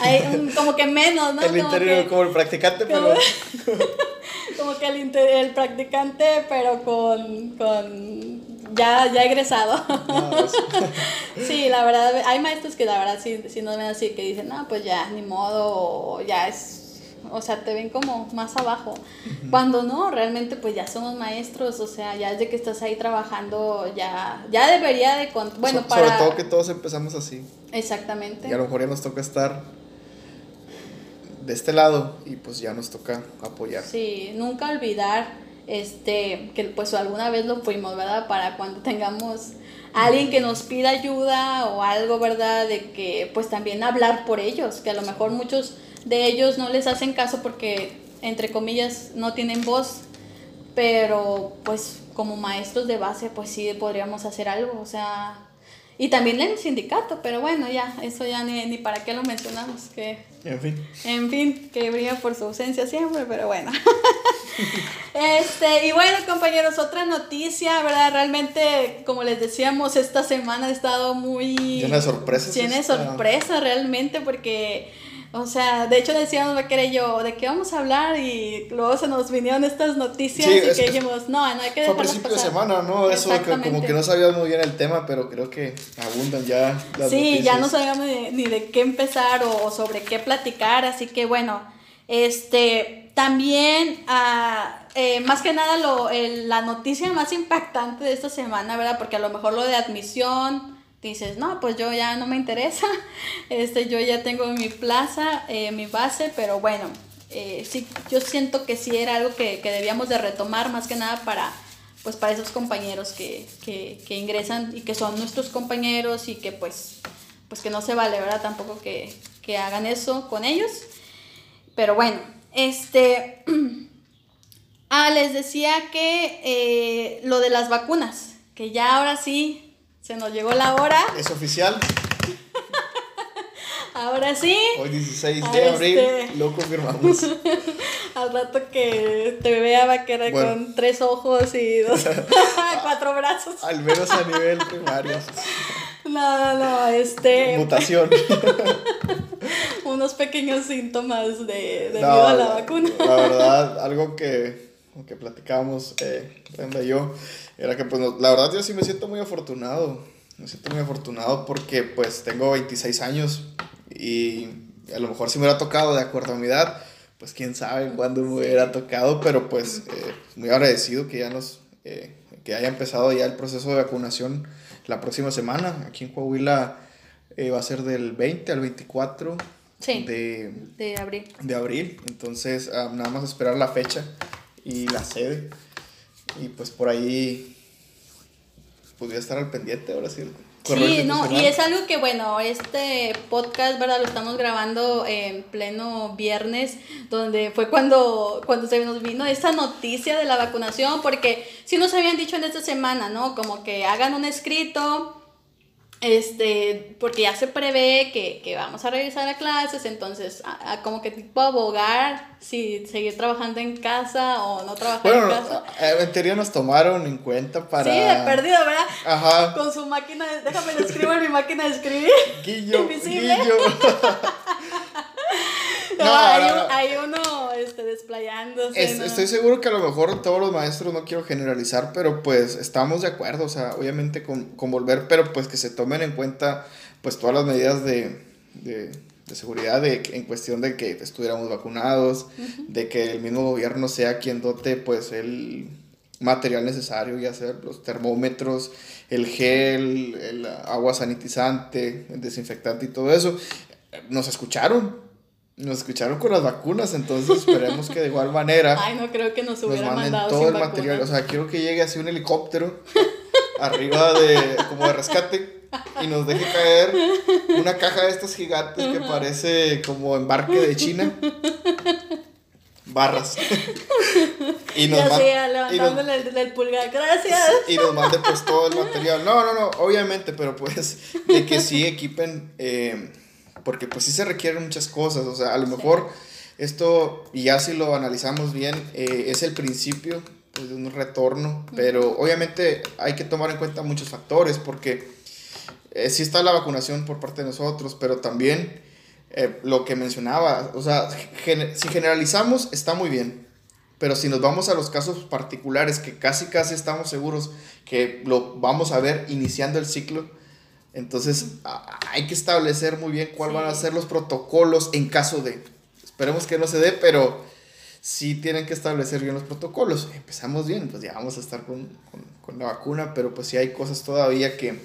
hay como que menos, ¿no? El interino como el practicante, pero... como que el, el practicante, pero con, con ya, ya egresado. sí, la verdad, hay maestros que la verdad sí, sí nos ven así, que dicen, no, pues ya, ni modo, ya es o sea, te ven como más abajo. Cuando no, realmente pues ya somos maestros, o sea, ya desde que estás ahí trabajando, ya, ya debería de... Bueno, para... Sobre todo que todos empezamos así. Exactamente. Y a lo mejor ya nos toca estar de este lado y pues ya nos toca apoyar. Sí, nunca olvidar este que pues alguna vez lo fuimos, ¿verdad? Para cuando tengamos alguien que nos pida ayuda o algo, ¿verdad? De que pues también hablar por ellos, que a lo mejor muchos de ellos no les hacen caso porque, entre comillas, no tienen voz, pero pues como maestros de base, pues sí podríamos hacer algo, o sea, y también en el sindicato, pero bueno, ya, eso ya ni, ni para qué lo mencionamos, que... En fin. En fin, que brilla por su ausencia siempre, pero bueno. este, y bueno, compañeros, otra noticia, ¿verdad? Realmente, como les decíamos, esta semana ha estado muy... Llena de sorpresas. Llena de sorpresas, realmente, porque o sea, de hecho decíamos Vaquera y yo, ¿de qué vamos a hablar? Y luego se nos vinieron estas noticias y que dijimos, no, no hay que Fue a principio de semana, ¿no? Eso que como que no sabíamos muy bien el tema, pero creo que abundan ya las Sí, ya no sabíamos ni, de qué empezar o, sobre qué platicar, así que bueno, este, también, ah, eh, más que nada, lo, la noticia más impactante de esta semana, ¿verdad? Porque a lo mejor lo de admisión dices, no, pues yo ya no me interesa, este, yo ya tengo mi plaza, eh, mi base, pero bueno, eh, sí, yo siento que sí era algo que, debíamos de retomar más que nada para, pues para esos compañeros que, ingresan y que son nuestros compañeros y que pues, pues que no se vale, ¿verdad? Tampoco que, hagan eso con ellos. Pero bueno, este... ah, les decía que eh, lo de las vacunas, que ya ahora sí se nos llegó la hora. Es oficial. Ahora sí. Hoy 16 de abril este, lo confirmamos. Al rato que te vea vaquera con tres ojos y dos, cuatro brazos. Al menos a nivel primario. No, no, no, este. Mutación. Unos pequeños síntomas de, debido a la, vacuna. La verdad, algo que, que platicamos, eh, Brenda y yo, era que pues la verdad yo sí me siento muy afortunado. Me siento muy afortunado porque pues tengo 26 años y a lo mejor si me hubiera tocado de acuerdo a mi edad, pues quién sabe cuándo me hubiera tocado, pero pues eh, muy agradecido que ya nos, eh, que haya empezado ya el proceso de vacunación la próxima semana. Aquí en Coahuila eh, va a ser del 20 al 24 de, de, abril. De abril, entonces ah, nada más esperar la fecha y la sede. Y pues por ahí podría estar al pendiente ahora sí. Sí, no, y es algo que, bueno, este podcast, ¿verdad? Lo estamos grabando en pleno viernes, donde fue cuando, cuando se nos vino esta noticia de la vacunación, porque sí nos habían dicho en esta semana, ¿no? Como que hagan un escrito este, porque ya se prevé que, que vamos a regresar a clases, entonces, a, como que tipo abogar si seguir trabajando en casa o no trabajar en casa. Eh, en teoría nos tomaron en cuenta para. Sí, de perdido, ¿verdad? Ajá. Con su máquina, de, déjame lo escribo en mi máquina de escribir. Guillo. Invisible. Guillo. no, hay, uno este, desplayándose. Estoy seguro que a lo mejor todos los maestros, no quiero generalizar, pero pues estamos de acuerdo, o sea, obviamente con, con volver, pero pues que se tomen en cuenta pues todas las medidas de, de, de seguridad de, en cuestión de que estuviéramos vacunados, de que el mismo gobierno sea quien dote pues el material necesario, ya sea los termómetros, el gel, el agua sanitizante, el desinfectante y todo eso. Nos escucharon, nos escucharon con las vacunas, entonces esperemos que de igual manera. Ay, no creo que nos hubieran mandado todo el material. O sea, quiero que llegue así un helicóptero arriba de como de rescate y nos deje caer una caja de estas gigantes que parece como embarque de China. Barras. y nos ya levantándole el, pulgar, gracias. Y nos mande pues todo el material. No, no, no, obviamente, pero pues de que sí equipen, eh, porque pues sí se requieren muchas cosas, o sea, a lo mejor esto, y ya si lo analizamos bien, eh, es el principio pues, de un retorno, pero obviamente hay que tomar en cuenta muchos factores, porque eh, sí está la vacunación por parte de nosotros, pero también eh, lo que mencionaba, o sea, si generalizamos está muy bien, pero si nos vamos a los casos particulares, que casi casi estamos seguros que lo vamos a ver iniciando el ciclo, entonces hay que establecer muy bien cuáles van a ser los protocolos en caso de, esperemos que no se dé, pero sí tienen que establecer bien los protocolos. Empezamos bien, pues ya vamos a estar con, con, con la vacuna, pero pues sí hay cosas todavía que,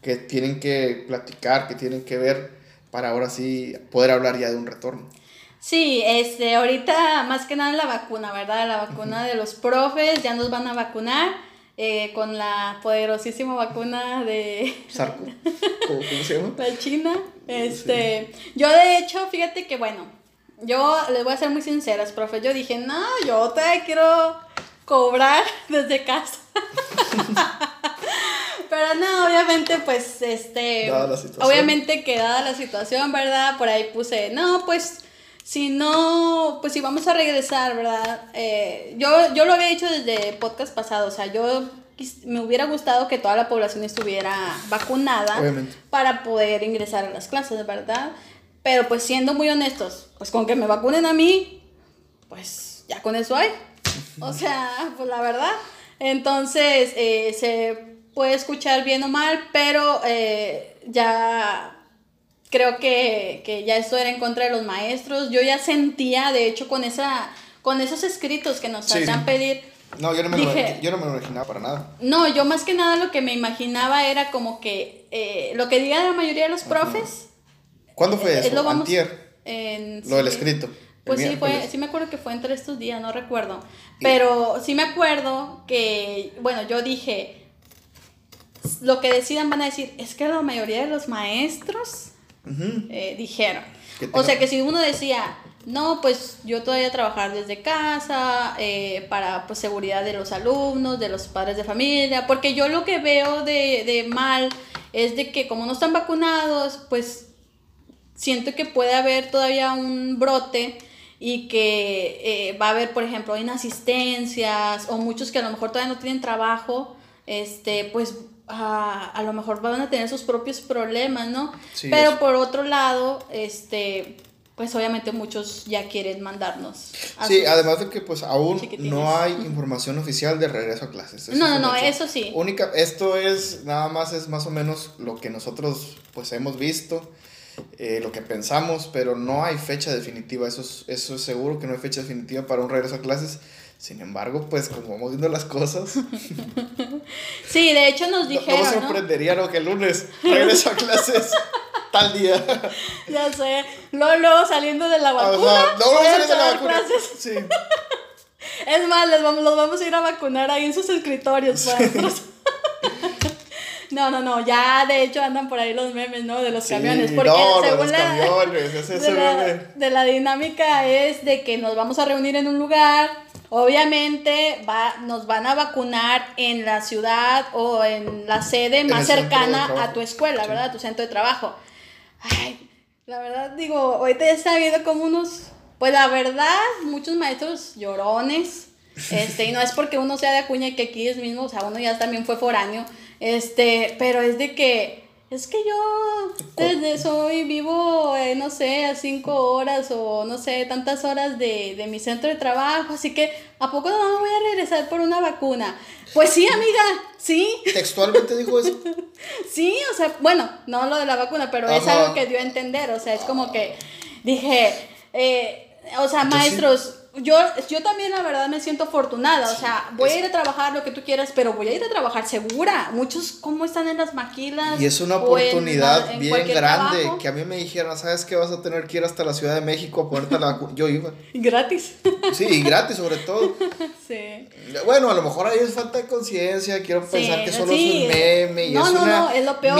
que tienen que platicar, que tienen que ver para ahora sí poder hablar ya de un retorno. Sí, este, ahorita más que nada la vacuna, ¿verdad? La vacuna de los profes, ya nos van a vacunar eh, con la poderosísima vacuna de... Sarco. ¿Cómo, se llama? La China. Este, yo de hecho, fíjate que bueno, yo les voy a ser muy sinceras, profe, yo dije, no, yo te quiero cobrar desde casa. Pero no, obviamente, pues, este. Obviamente que dada la situación, ¿verdad? Por ahí puse, no, pues, si no, pues si vamos a regresar, ¿verdad? Eh, yo, yo lo había dicho desde podcast pasado, o sea, yo me hubiera gustado que toda la población estuviera vacunada para poder ingresar a las clases, ¿verdad? Pero pues siendo muy honestos, pues con que me vacunen a mí, pues ya con eso hay. O sea, pues la verdad. Entonces, eh, se puede escuchar bien o mal, pero eh, ya creo que, ya esto era en contra de los maestros. Yo ya sentía, de hecho, con, esa, con esos escritos que nos hacían pedir. No, yo no, me lo, yo no me lo imaginaba para nada. No, yo más que nada lo que me imaginaba era como que eh, lo que digan la mayoría de los profes. ¿Cuándo fue eso? lo Antier. lo del escrito. Pues sí, fue, sí me acuerdo que fue entre estos días, no recuerdo. Pero sí me acuerdo que, bueno, yo dije, lo que decidan van a decir, es que la mayoría de los maestros eh, dijeron. O sea que si uno decía, no, pues yo todavía trabajar desde casa, eh, para pues, seguridad de los alumnos, de los padres de familia, porque yo lo que veo de, de mal es de que como no están vacunados, pues siento que puede haber todavía un brote y que eh, va a haber, por ejemplo, inasistencias o muchos que a lo mejor todavía no tienen trabajo, este, pues a, a lo mejor van a tener sus propios problemas, ¿no? Pero por otro lado, este, pues obviamente muchos ya quieren mandarnos. sí, además de que pues aún no hay información oficial de regreso a clases. no, no, no, eso sí. Única, esto es, nada más es más o menos lo que nosotros pues hemos visto, eh, lo que pensamos, pero no hay fecha definitiva, eso eso es seguro que no hay fecha definitiva para un regreso a clases. Sin embargo, pues como vamos viendo las cosas. sí, de hecho nos dijeron. No, me sorprendería, ¿no? Que el lunes regreso a clases tal día. Ya sé. Luego, saliendo de la vacuna. no, luego saliendo de la vacuna. Sí. Es más, les vamos, los vamos a ir a vacunar ahí en sus escritorios, maestros. No, no, no, ya de hecho andan por ahí los memes, ¿no? De los camiones. Porque según la, camiones, ese de, la, de la dinámica es de que nos vamos a reunir en un lugar, Obviamente va, nos van a vacunar en la ciudad o en la sede más cercana a tu escuela, ¿verdad? A tu centro de trabajo. Ay, la verdad digo, ahorita ya está viendo como unos, pues la verdad, muchos maestros llorones, este, y no es porque uno sea de Acuña y que aquí es mismo, o sea, uno ya también fue foráneo, este, pero es de que es que yo desde soy vivo, eh, no sé, a cinco horas o no sé, tantas horas de, de, mi centro de trabajo, así que ¿a poco no me voy a regresar por una vacuna? Pues sí, amiga, sí. ¿Textualmente dijo eso? sí, o sea, bueno, no lo de la vacuna, pero es algo que dio a entender, o sea, es como que dije, eh, o sea, maestros yo, yo también la verdad me siento afortunada, o sea, voy a ir a trabajar lo que tú quieras, pero voy a ir a trabajar segura. Muchos, ¿cómo están en las maquilas? Y es una oportunidad bien grande que a mí me dijeron, ¿sabes qué? Vas a tener que ir hasta la Ciudad de México a ponerte la Yo iba. Gratis. Sí, y gratis sobre todo. Sí. Bueno, a lo mejor ahí es falta de conciencia, quiero pensar que solo es un meme y es una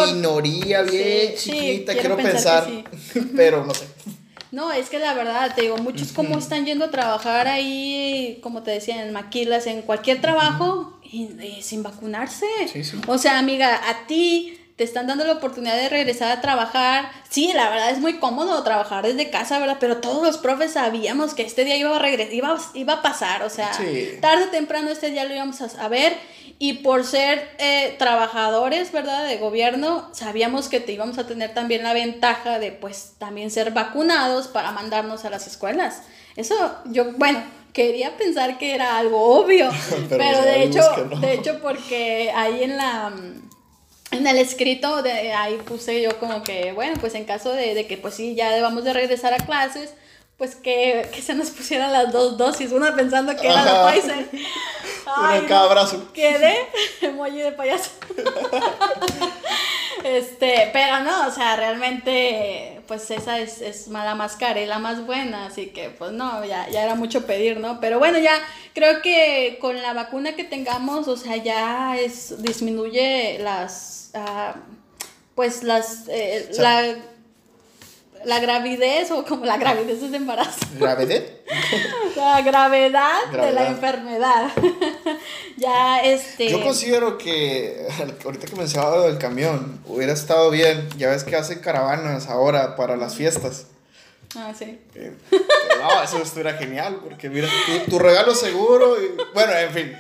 minoría bien chiquita, quiero, pensar, pero no sé. No, es que la verdad, te digo, muchos como están yendo a trabajar ahí, como te decía, en maquilas, en cualquier trabajo, y, sin vacunarse. O sea, amiga, a ti te están dando la oportunidad de regresar a trabajar. Sí, la verdad es muy cómodo trabajar desde casa, ¿verdad? Pero todos los profes sabíamos que este día iba a regresar, iba, iba a pasar, o sea, tarde o temprano este día lo íbamos a ver y por ser eh, trabajadores, ¿verdad? De gobierno, sabíamos que te íbamos a tener también la ventaja de, pues, también ser vacunados para mandarnos a las escuelas. Eso, yo, bueno, quería pensar que era algo obvio, pero, de hecho, de hecho, porque ahí en la... En el escrito de ahí puse yo como que, bueno, pues en caso de, de que pues sí, ya debamos de regresar a clases, pues que, que, se nos pusieran las dos dosis, una pensando que era la Pfizer. Ay, una cada brazo. Quedé emoji de payaso. este, pero no, o sea, realmente, pues esa es, es la más cara y la más buena, así que pues no, ya, ya era mucho pedir, ¿no? Pero bueno, ya creo que con la vacuna que tengamos, o sea, ya es, disminuye las, uh, pues las, eh, la la gravidez o como la gravidez es embarazo. ¿Gravedad? la gravedad, de la enfermedad. ya este... Yo considero que ahorita que mencionaba del camión, hubiera estado bien. Ya ves que hacen caravanas ahora para las fiestas. Ah, sí. Eh, no, eso estuviera genial, porque mira, tu, regalo seguro, y, bueno, en fin,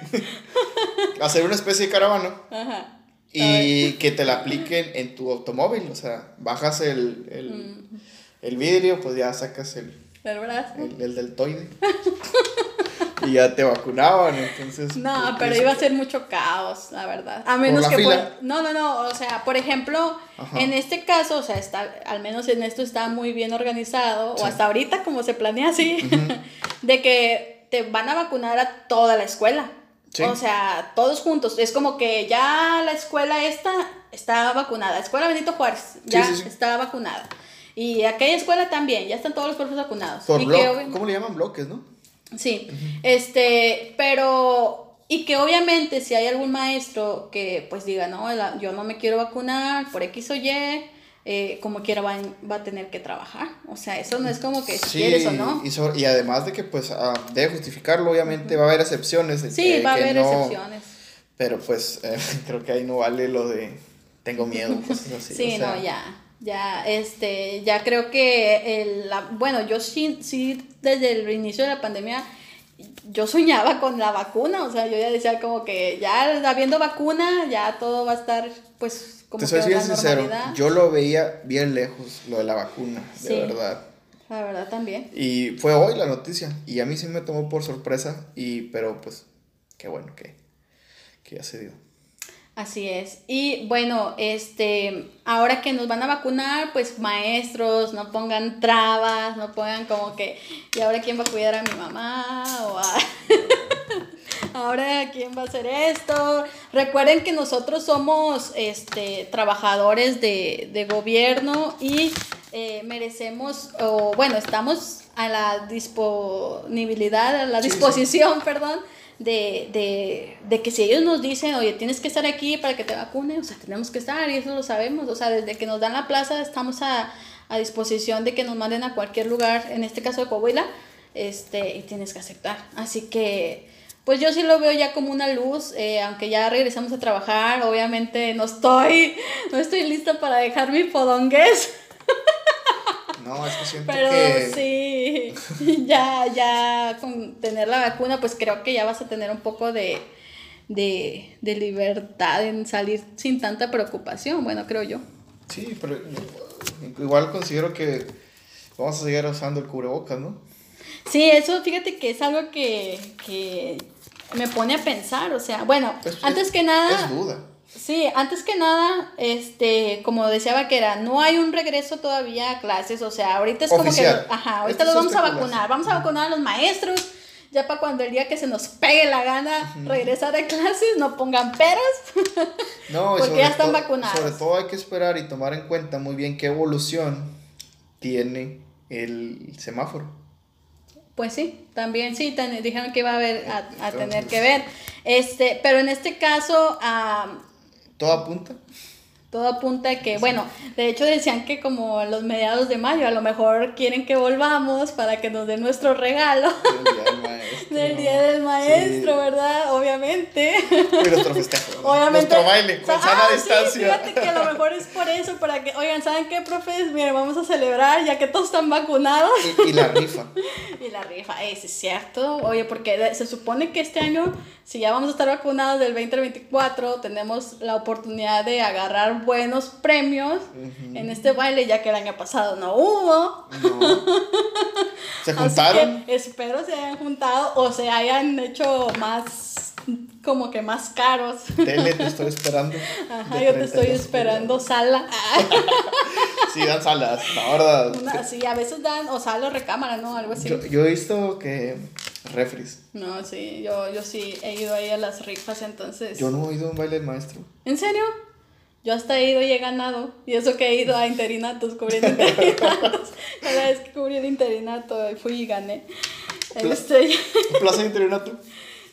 hacer una especie de caravana. Ajá. Y que te la apliquen en tu automóvil, o sea, bajas el, el, mm el vidrio, pues ya sacas el, el brazo. El, el deltoide. y ya te vacunaban, entonces. No, pero iba a ser mucho caos, la verdad. A menos que. no, no, no. O sea, por ejemplo, en este caso, o sea, está, al menos en esto está muy bien organizado, o hasta ahorita, como se planea así, de que te van a vacunar a toda la escuela. O sea, todos juntos. Es como que ya la escuela esta está vacunada. Escuela Benito Juárez ya está vacunada. Y aquella escuela también, ya están todos los profes vacunados. Por ¿Cómo le llaman bloques, no? Sí, este, pero, y que obviamente si hay algún maestro que pues diga, no, yo no me quiero vacunar por X o Y, eh, como quiera va, va, a tener que trabajar. O sea, eso no es como que si quieres o no. Y, y además de que pues ah, debe justificarlo, obviamente va a haber excepciones. sí, va a haber excepciones. Pero pues eh, creo que ahí no vale lo de tengo miedo, cosas así. Sí, no, ya. Ya, este, ya creo que, el, la, bueno, yo sí, sí, desde el inicio de la pandemia, yo soñaba con la vacuna, o sea, yo ya decía como que ya habiendo vacuna, ya todo va a estar, pues, como Te soy bien sincero, yo lo veía bien lejos, lo de la vacuna, de verdad. La verdad también. Y fue hoy la noticia, y a mí sí me tomó por sorpresa, y, pero pues, qué bueno que, que ya se dio. Así es. Y bueno, este, ahora que nos van a vacunar, pues maestros, no pongan trabas, no pongan como que, ¿y ahora quién va a cuidar a mi mamá? O ahora quién va a hacer esto. Recuerden que nosotros somos este, trabajadores de, gobierno y eh, merecemos, o bueno, estamos a la disponibilidad, a la disposición, perdón, de, de, de, que si ellos nos dicen, oye, tienes que estar aquí para que te vacunen, o sea, tenemos que estar y eso lo sabemos, o sea, desde que nos dan la plaza estamos a, a disposición de que nos manden a cualquier lugar, en este caso de Coahuila, este, y tienes que aceptar. Así que, pues yo sí lo veo ya como una luz, eh, aunque ya regresamos a trabajar, obviamente no estoy, no estoy lista para dejar mi podongués. No, es que siento Pero sí, ya, ya con tener la vacuna, pues creo que ya vas a tener un poco de, de, de libertad en salir sin tanta preocupación, bueno, creo yo. Sí, pero igual considero que vamos a seguir usando el cubrebocas, ¿no? Sí, eso fíjate que es algo que, que me pone a pensar, o sea, bueno, antes que nada... Es duda. Sí, antes que nada, este, como decía Vaquera, no hay un regreso todavía a clases, o sea, ahorita es como que, ajá, ahorita los vamos a vacunar, vamos a vacunar a los maestros, ya para cuando el día que se nos pegue la gana regresar a clases, no pongan peras, no, porque ya están vacunados. Sobre todo hay que esperar y tomar en cuenta muy bien qué evolución tiene el semáforo. Pues sí, también sí, dijeron que iba a haber a, tener que ver. Este, pero en este caso, todo apunta. Todo apunta a que, bueno, de hecho decían que como los mediados de mayo, a lo mejor quieren que volvamos para que nos den nuestro regalo del Día del Maestro, ¿verdad? Obviamente. Y nuestro festejo. Obviamente. Nuestro baile con sana ah, distancia. fíjate que a lo mejor es por eso, para que, oigan, ¿saben qué, profes? Miren, vamos a celebrar ya que todos están vacunados. Y, la rifa. y la rifa, ese es cierto. Oye, porque se supone que este año, si ya vamos a estar vacunados del 2024, tenemos la oportunidad de agarrar buenos premios en este baile, ya que el año pasado no hubo. ¿Se juntaron? espero se hayan juntado o se hayan hecho más, como que más caros. Tele, te estoy esperando. Ajá, yo te estoy esperando sala. sí, dan salas, la verdad. sí, a veces dan, o sala o recámara, ¿no? Algo así. Yo, he visto que refris. No, sí, yo, yo sí he ido ahí a las rifas, entonces. Yo no he ido a un baile del maestro. ¿En serio? Yo hasta he ido y he ganado. Y eso que he ido a interinatos, cubriendo interinatos. Cada vez que cubrí el interinato, fui y gané. Este... ¿Plaza de interinato?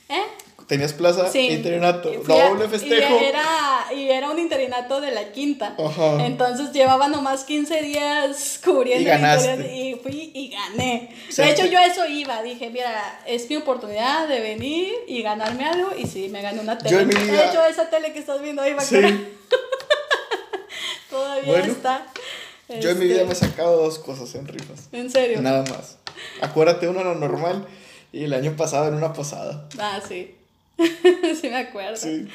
¿Eh? Tenías plaza sí. interinato, doble festejo. Y era, y era un interinato de la quinta. Ajá. Entonces llevaba nomás 15 días cubriendo y ganaste. y fui y gané. de hecho, yo a eso iba. Dije, mira, es mi oportunidad de venir y ganarme algo. Y sí, me gané una tele. De hecho, esa tele que estás viendo ahí va sí. Todavía está. Yo en mi vida este, me he sacado dos cosas en rifas. ¿En serio? Nada más. Acuérdate, uno lo normal y el año pasado en una posada. Ah, sí. sí me acuerdo. Sí.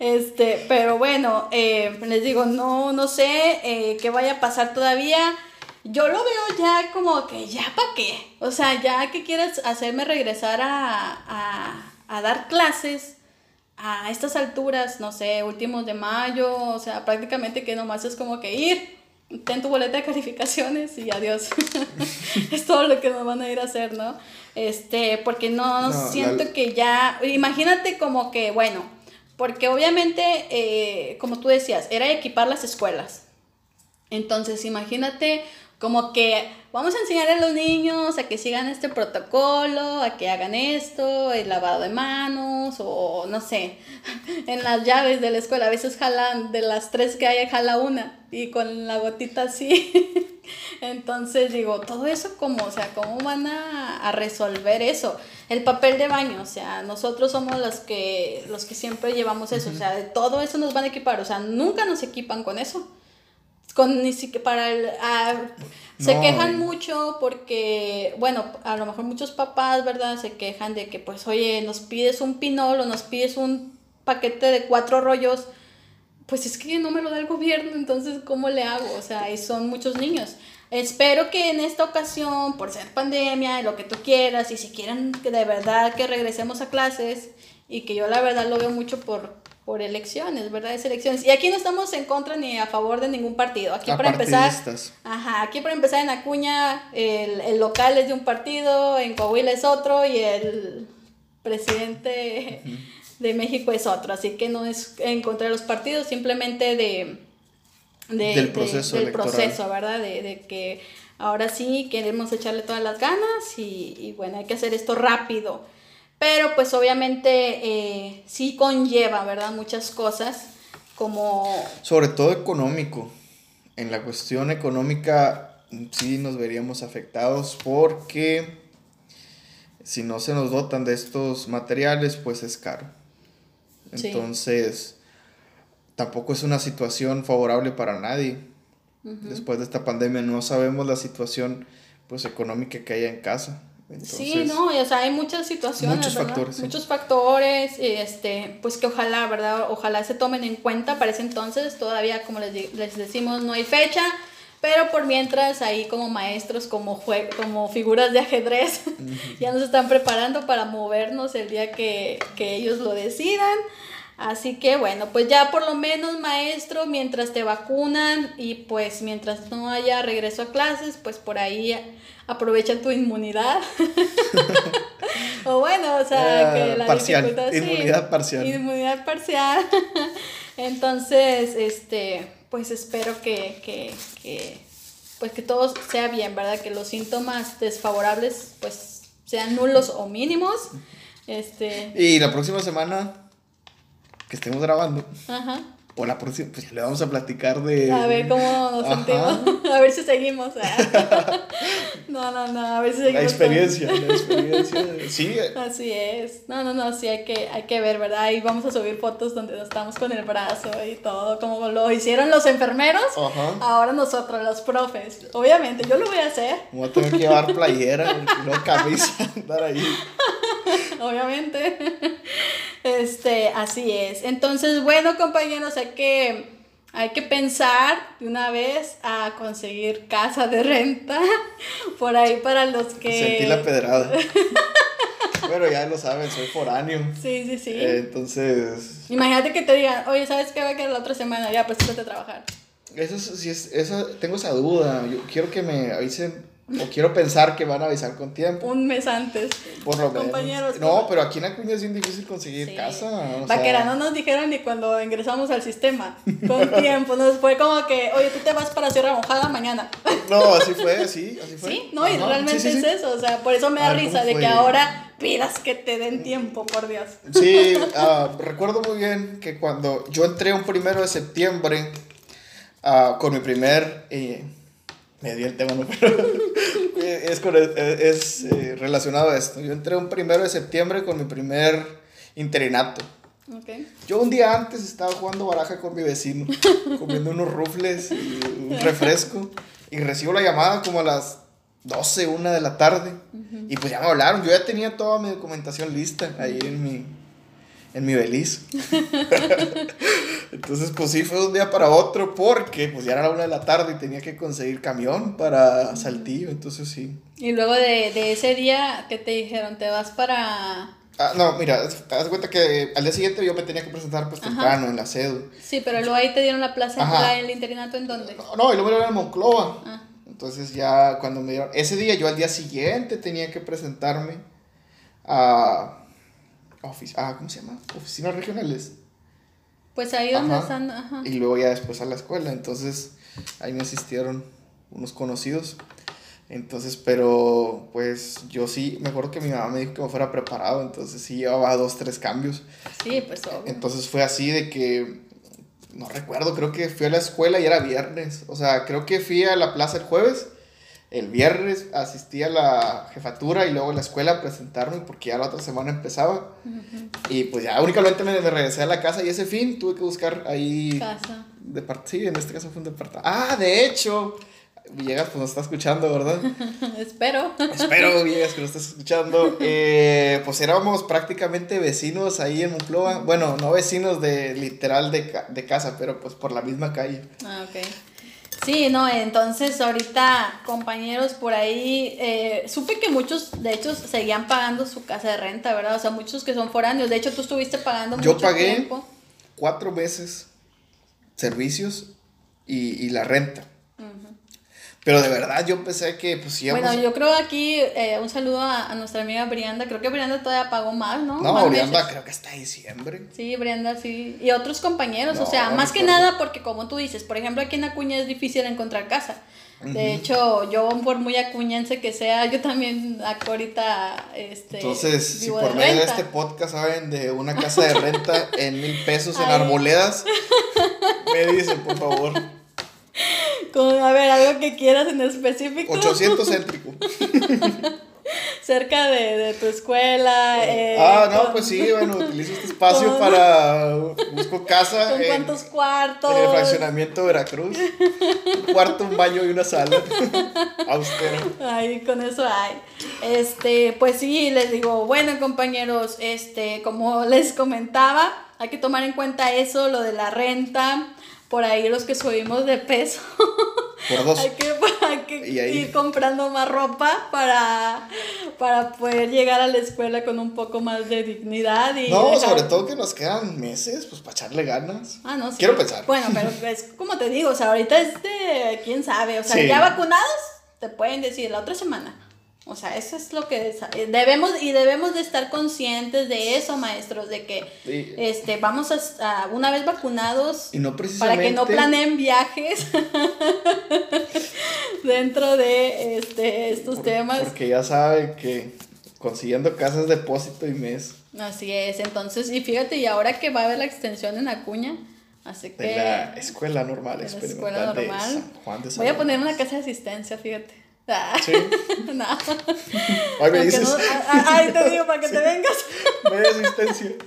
Este, pero bueno, eh, les digo, no, no sé eh, qué vaya a pasar todavía. Yo lo veo ya como que ya para qué. O sea, ya que quieres hacerme regresar a, a, a dar clases a estas alturas, no sé, últimos de mayo, o sea, prácticamente que nomás es como que ir, ten tu boleta de calificaciones y adiós. es todo lo que nos van a ir a hacer, ¿no? Este, porque no, siento que ya, imagínate como que, bueno, porque obviamente, eh, como tú decías, era equipar las escuelas. Entonces, imagínate como que vamos a enseñar a los niños a que sigan este protocolo, a que hagan esto, el lavado de manos o no sé, en las llaves de la escuela. A veces jalan, de las tres que hay, jala una y con la gotita así. Entonces digo, todo eso como, o sea, ¿cómo van a, resolver eso? El papel de baño, o sea, nosotros somos los que, los que siempre llevamos eso, o sea, de todo eso nos van a equipar, o sea, nunca nos equipan con eso con ni siquiera para el ah, se quejan mucho porque bueno a lo mejor muchos papás verdad se quejan de que pues oye nos pides un pinol o nos pides un paquete de cuatro rollos pues es que no me lo da el gobierno entonces cómo le hago o sea y son muchos niños. Espero que en esta ocasión por ser pandemia lo que tú quieras y si quieren que de verdad que regresemos a clases y que yo la verdad lo veo mucho por por elecciones, ¿verdad? Es elecciones. Y aquí no estamos en contra ni a favor de ningún partido. Aquí para empezar, ajá, aquí para empezar en Acuña el, el, local es de un partido, en Coahuila es otro y el presidente de México es otro. Así que no es en contra de los partidos, simplemente de, del proceso, del proceso ¿verdad? De, de, que ahora sí queremos echarle todas las ganas y, y bueno, hay que hacer esto rápido. Pero pues obviamente eh, sí conlleva, ¿verdad? Muchas cosas como... Sobre todo económico. En la cuestión económica sí nos veríamos afectados porque si no se nos dotan de estos materiales, pues es caro. Entonces, tampoco es una situación favorable para nadie. Después de esta pandemia no sabemos la situación pues económica que haya en casa sí, no, o sea, hay muchas situaciones, muchos factores, muchos factores, este, pues que ojalá, ¿verdad? Ojalá se tomen en cuenta para ese entonces, todavía como les, les decimos, no hay fecha, pero por mientras ahí como maestros, como, como figuras de ajedrez, ya nos están preparando para movernos el día que, que ellos lo decidan. Así que bueno, pues ya por lo menos maestro, mientras te vacunan y pues mientras no haya regreso a clases, pues por ahí aprovecha tu inmunidad. o bueno, o sea, que la parcial, inmunidad parcial. Inmunidad parcial. Entonces, este, pues espero que, que, que, pues que todo sea bien, ¿verdad? Que los síntomas desfavorables pues sean nulos o mínimos. Este... Y la próxima semana que estemos grabando. Ajá. O la próxima, pues ya le vamos a platicar de... A ver cómo nos sentimos, a ver si seguimos. No, no, no, a ver si seguimos. La experiencia, la experiencia, sí. Así es. No, no, no, sí hay que, hay que ver, ¿verdad? Y vamos a subir fotos donde estamos con el brazo y todo, como lo hicieron los enfermeros, ahora nosotros, los profes. Obviamente, yo lo voy a hacer. Voy a tener que llevar playera, no camisa, andar ahí. Obviamente. Este, así es. Entonces, bueno, compañeros, hay que, hay que pensar de una vez a conseguir casa de renta por ahí para los que... Sentí la pedrada. Bueno, ya lo saben, soy foráneo. Sí, sí, sí. Eh, entonces. Imagínate que te digan, oye, ¿sabes qué va a quedar la otra semana? Ya, pues a trabajar. Eso sí es, eso, tengo esa duda. Yo quiero que me avisen o quiero pensar que van a avisar con tiempo. Un mes antes. Por lo menos. No, pero aquí en Acuña es bien difícil conseguir casa. Vaquera, no nos dijeron ni cuando ingresamos al sistema. Con tiempo. Nos fue como que, oye, tú te vas para Sierra Mojada mañana. No, así fue, así, así fue. Sí, no, y realmente es eso. O sea, por eso me da risa de que ahora pidas que te den tiempo, por Dios. Sí, uh, recuerdo muy bien que cuando yo entré un primero de septiembre uh, con mi primer. Eh, me di el tema, ¿no? Pero es, es eh, relacionado a esto. Yo entré un primero de septiembre con mi primer interinato. Okay. Yo un día antes estaba jugando baraja con mi vecino, comiendo unos rufles y un refresco, y recibo la llamada como a las 12, 1 de la tarde, y pues ya me hablaron, yo ya tenía toda mi documentación lista ahí en mi, en mi beliz. Entonces, pues sí, fue de un día para otro porque pues ya era la una de la tarde y tenía que conseguir camión para Saltillo, entonces sí. Y luego de, de ese día, ¿qué te dijeron? ¿Te vas para...? Ah, no, mira, te das cuenta que al día siguiente yo me tenía que presentar pues temprano en la CEDU. Sí, pero luego ahí te dieron la plaza en el internato en dónde? No, no y luego era en Monclova. Ah. Entonces ya cuando me dieron, ese día yo al día siguiente tenía que presentarme a ah, ¿cómo se llama? Oficinas regionales. Pues ahí donde están, ajá. Y luego ya después a la escuela, entonces ahí me asistieron unos conocidos. Entonces, pero pues yo sí, me acuerdo que mi mamá me dijo que me fuera preparado, entonces sí llevaba dos, tres cambios. Sí, pues obvio. Entonces fue así de que, no recuerdo, creo que fui a la escuela y era viernes. O sea, creo que fui a la plaza el jueves el viernes asistí a la jefatura y luego a la escuela a presentarme porque ya la otra semana empezaba. Y pues ya únicamente me, regresé a la casa y ese fin tuve que buscar ahí... Casa. sí, en este caso fue un departamento. Ah, de hecho, Villegas pues nos está escuchando, ¿verdad? Espero. Espero, Villegas, que nos estés escuchando. Eh, pues éramos prácticamente vecinos ahí en Monclova. Bueno, no vecinos de literal de, de casa, pero pues por la misma calle. Ah, ok. Sí, no, entonces ahorita compañeros por ahí, eh, supe que muchos de hecho seguían pagando su casa de renta, ¿verdad? O sea, muchos que son foráneos, de hecho tú estuviste pagando Yo pagué cuatro meses servicios y, y la renta. Pero de verdad yo pensé que pues íbamos... Bueno, yo creo aquí eh, un saludo a, nuestra amiga Brianda. Creo que Brianda todavía pagó más, ¿no? No, Brianda creo que hasta diciembre. Sí, Brianda sí. Y otros compañeros, o sea, más que nada porque como tú dices, por ejemplo, aquí en Acuña es difícil encontrar casa. De hecho, yo por muy acuñense que sea, yo también ahorita este Entonces, si por medio de este podcast saben de una casa de renta en mil pesos en Arboledas, me dicen, por favor a ver, algo que quieras en específico. 800 céntrico. Cerca de, de, tu escuela. Ah, eh, ah, no, pues sí, bueno, utilizo este espacio para. Busco casa. ¿Con cuántos cuartos? En el fraccionamiento Veracruz. Un cuarto, un baño y una sala. Austero. Ay, con eso hay. Este, pues sí, les digo, bueno, compañeros, este, como les comentaba, hay que tomar en cuenta eso, lo de la renta por ahí los que subimos de peso. Por dos. hay que, ir comprando más ropa para, para poder llegar a la escuela con un poco más de dignidad. Y no, sobre todo que nos quedan meses, pues para echarle ganas. Ah, no, sí. Quiero pensar. Bueno, pero es como te digo, o sea, ahorita es de, quién sabe, o sea, ya vacunados, te pueden decir la otra semana. O sea, eso es lo que debemos y debemos de estar conscientes de eso, maestros, de que este vamos a, una vez vacunados para que no planeen viajes dentro de este estos temas. Porque ya saben que consiguiendo casas depósito y mes. Así es, entonces, y fíjate, y ahora que va a haber la extensión en Acuña, Así De que... la escuela normal de la escuela de normal. San Juan de Voy a poner una casa de asistencia, fíjate. Ah, Sí. no. Ay, me dices. no- ah, Ay, te digo, para que te vengas. Media asistencia.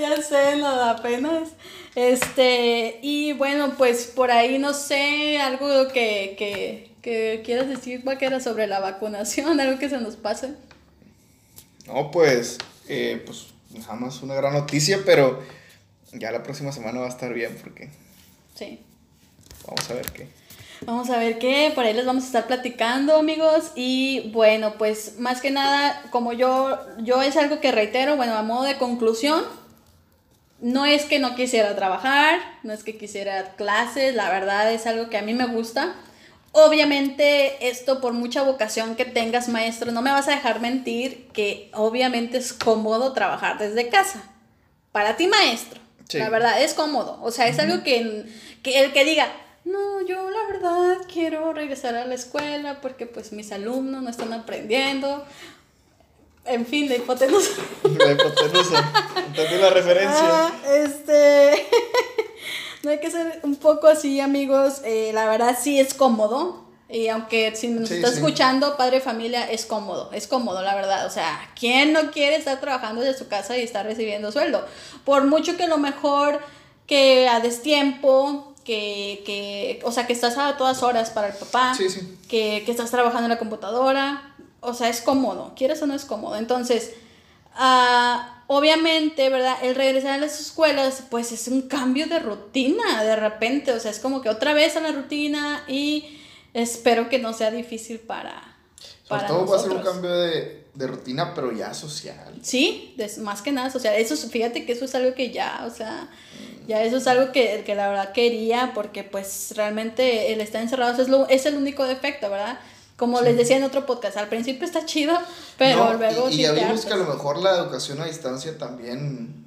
Ya sé, no, apenas. Este, y bueno, pues por ahí no sé, algo que, que, que quieras decir, vaquera, sobre la vacunación, algo que se nos pase. No, pues, eh, pues, jamás una gran noticia, pero ya la próxima semana va a estar bien porque Sí. vamos a ver qué. Vamos a ver qué, por ahí les vamos a estar platicando, amigos. Y bueno, pues más que nada, como yo, yo es algo que reitero, bueno, a modo de conclusión, no es que no quisiera trabajar, no es que quisiera clases, la verdad es algo que a mí me gusta. Obviamente esto por mucha vocación que tengas maestro, no me vas a dejar mentir que obviamente es cómodo trabajar desde casa. Para ti maestro, Sí. la verdad es cómodo. O sea, es algo que, que el que diga, no, yo la verdad quiero regresar a la escuela porque pues mis alumnos no están aprendiendo. En fin, la hipotenusa. La hipotenusa. Entendí la referencia. Ah, este. no hay que ser un poco así, amigos. eh, la verdad sí es cómodo. Y aunque si nos Sí, está sí. escuchando, padre familia, es cómodo. Es cómodo, la verdad. O sea, ¿quién no quiere estar trabajando desde su casa y estar recibiendo sueldo? Por mucho que lo mejor que a destiempo, que, que, o sea, que estás a todas horas para el papá, Sí, sí. que, que estás trabajando en la computadora, o sea, es cómodo, quieres o no es cómodo. Entonces, ah, obviamente, ¿verdad? El regresar a las escuelas, pues es un cambio de rutina de repente, o sea, es como que otra vez a la rutina y espero que no sea difícil para... Sobre todo va a ser un nosotros. cambio de, de rutina, pero ya social. Sí, des- más que nada, sea, eso, es- fíjate que eso es algo que ya, o sea, ya eso es algo que, que la verdad quería, porque pues realmente el estar encerrados es, lo, es el único defecto, ¿verdad? Como les decía en otro podcast, al principio está chido, pero No, luego y, y ya vimos que a lo mejor la educación a distancia también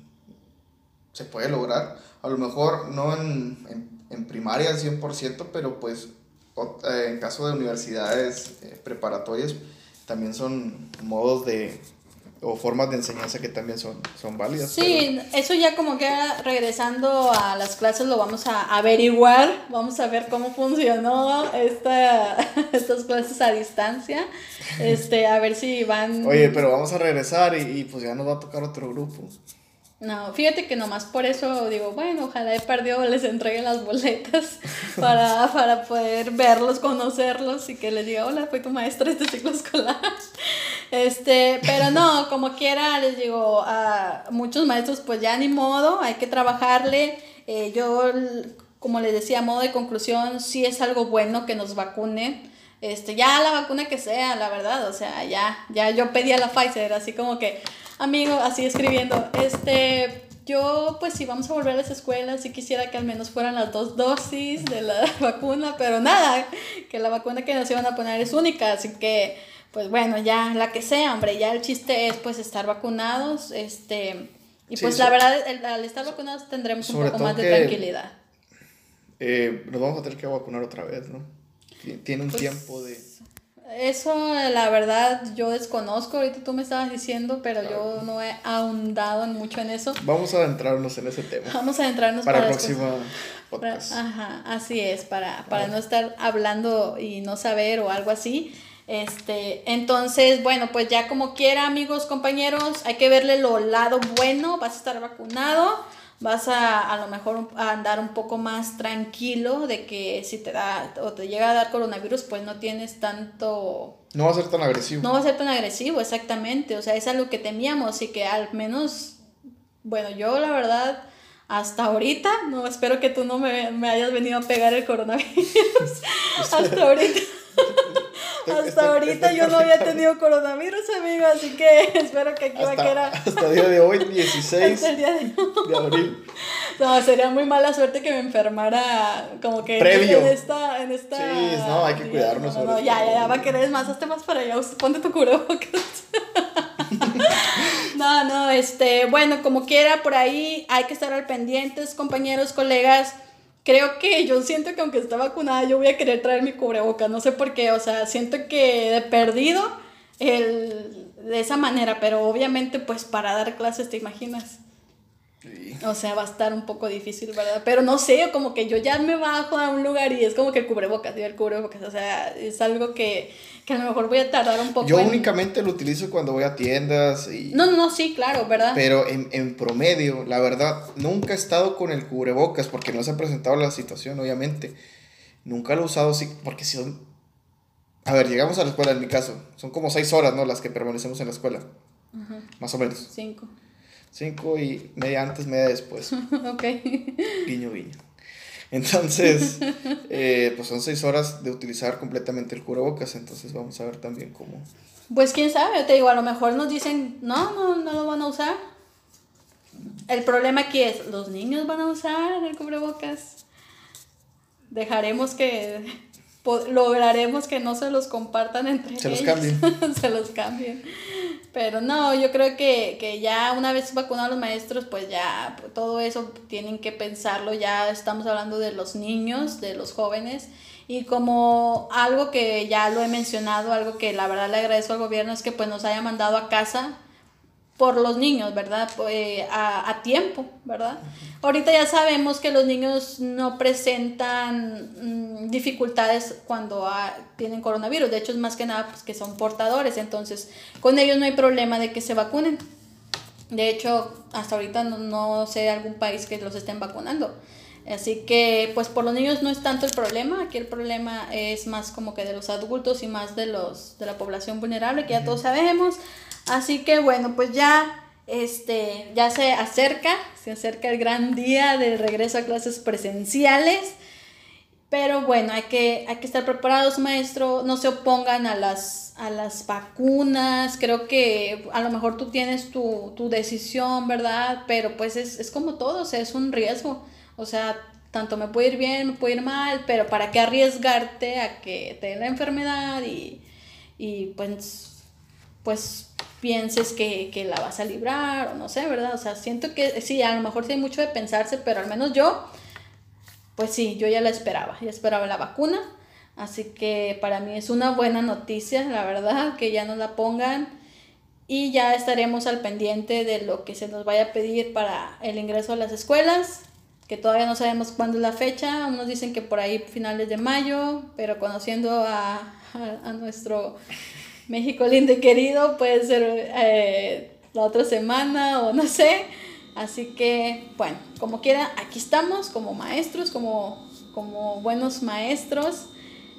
se puede lograr. A lo mejor no en, en, en primaria al 100%, pero pues eh, en caso de universidades eh, preparatorias también son modos de o formas de enseñanza que también son, son válidas. Sí, eso ya como que regresando a las clases lo vamos a averiguar, vamos a ver cómo funcionó esta, estas clases a distancia, este, a ver si van... pero- oye, pero vamos a regresar y, y, pues ya nos va a tocar otro grupo. No, fíjate que nomás por eso digo, bueno, ojalá he perdido les entregue las boletas para, para poder verlos, conocerlos y que les diga, hola, fui tu maestra este ciclo escolar. Este, pero no, como quiera, les digo, a muchos maestros pues ya ni modo, hay que trabajarle. Eh, yo, como les decía, a modo de conclusión, sí es algo bueno que nos vacunen. Este, ya la vacuna que sea, la verdad, o sea, ya, ya yo pedí a la Pfizer, así como que, amigo, así escribiendo, este, yo pues si vamos a volver a las escuelas, sí quisiera que al menos fueran las dos dosis de la vacuna, pero nada, que la vacuna que nos iban a poner es única, así que, pues bueno, ya la que sea, hombre, ya el chiste es pues estar vacunados, este, y pues la verdad, el- al estar vacunados tendremos un poco más de tranquilidad. Eh, nos vamos a tener que vacunar otra vez, ¿no? Ti- Tiene un Pues, tiempo de... Eso, la verdad, yo desconozco. Ahorita tú me estabas diciendo, pero yo no he ahondado mucho en eso. Vamos a adentrarnos en ese tema. Vamos a adentrarnos Para el después- próximo para- podcast. ajá, así es, para, para no estar hablando y no saber o algo así. Este, entonces, bueno, pues ya como quiera, amigos, compañeros, hay que verle lo lado bueno, vas a estar vacunado, vas a a lo mejor a andar un poco más tranquilo de que si te da o te llega a dar coronavirus, pues no tienes tanto No va a ser tan agresivo. no va a ser tan agresivo, exactamente. O sea, es algo que temíamos y que al menos, bueno, yo la verdad, hasta ahorita, no espero que tú no me, me hayas venido a pegar el coronavirus. hasta ahorita. Hasta estoy- ahorita estoy yo no había permitiendo. tenido coronavirus, amigo, así que espero que aquí va a hasta, quedar hasta el día de hoy, 16 hasta el día de abril. No, sería muy mala suerte que me enfermara como que en- Previo. en esta, en esta. Sí, no, hay que cuidarnos No, no, ya, ya, ya, va a querer más, hazte más para allá, ponte tu cubrebocas. no, no, este, bueno, como quiera, por ahí hay que estar al pendientes, compañeros, colegas. Creo que yo siento que aunque esté vacunada, yo voy a querer traer mi cubrebocas, no sé por qué, o sea, siento que he perdido el, de esa manera, pero obviamente pues para dar clases, ¿te imaginas? O sea, va a estar un poco difícil, ¿verdad? Pero no sé, como que yo ya me bajo a un lugar y es como que el cubrebocas, el cubrebocas, o sea, es algo que, que, a lo mejor voy a tardar un poco. Yo únicamente lo utilizo cuando voy a tiendas y... No, no, sí, claro, ¿verdad? Pero en, en promedio, la verdad, nunca he estado con el cubrebocas porque no se ha presentado la situación, obviamente. Nunca lo he usado, sí, porque si son... A ver, llegamos a la escuela en mi caso. Son como seis horas, ¿no? Las que permanecemos en la escuela. Más o menos. Cinco. Cinco y media antes, media después. ok. Guiño, guiño. Entonces, eh, pues son seis horas de utilizar completamente el cubrebocas, entonces vamos a ver también cómo. Pues quién sabe, te digo, a lo mejor nos dicen, no, no, no lo van a usar. El problema aquí es, ¿los niños van a usar el cubrebocas? Dejaremos que, lograremos que no se los compartan entre ellos. Se los cambien. se los cambien. Pero no, yo creo que, que ya una vez vacunados los maestros, pues ya todo eso tienen que pensarlo. Ya estamos hablando de los niños, de los jóvenes. Y como algo que ya lo he mencionado, algo que la verdad le agradezco al gobierno es que pues nos haya mandado a casa por los niños, ¿verdad? Pues, a, a, tiempo, ¿verdad? Ahorita ya sabemos que los niños no presentan mm, dificultades cuando tienen coronavirus, de hecho es más que nada pues, que son portadores, entonces con ellos no hay problema de que se vacunen. De hecho, hasta ahorita no, no sé algún país que los estén vacunando. Así que, pues por los niños no es tanto el problema, aquí el problema es más como que de los adultos y más de los de la población vulnerable, que ya todos sabemos. Así que bueno, pues ya este ya se acerca, se acerca el gran día del regreso a clases presenciales. Pero bueno, hay que, hay que estar preparados, maestro. No se opongan a las, a las vacunas. Creo que a lo mejor tú tienes tu, tu decisión, ¿verdad? Pero pues es, es como todo, o sea, es un riesgo. O sea, tanto me puede ir bien, me puede ir mal, pero ¿para qué arriesgarte a que te den la enfermedad y, y pues, pues pienses que, que, la vas a librar o no sé, ¿verdad? O sea, siento que sí, a lo mejor sí hay mucho de pensarse, pero al menos yo, pues sí, yo ya la esperaba, ya esperaba la vacuna, así que para mí es una buena noticia, la verdad, que ya nos la pongan y ya estaremos al pendiente de lo que se nos vaya a pedir para el ingreso a las escuelas, que todavía no sabemos cuándo es la fecha, unos dicen que por ahí finales de mayo, pero conociendo a, a, a nuestro México lindo y querido, puede ser eh, la otra semana o no sé. Así que, bueno, como quiera, aquí estamos como maestros, como, como buenos maestros,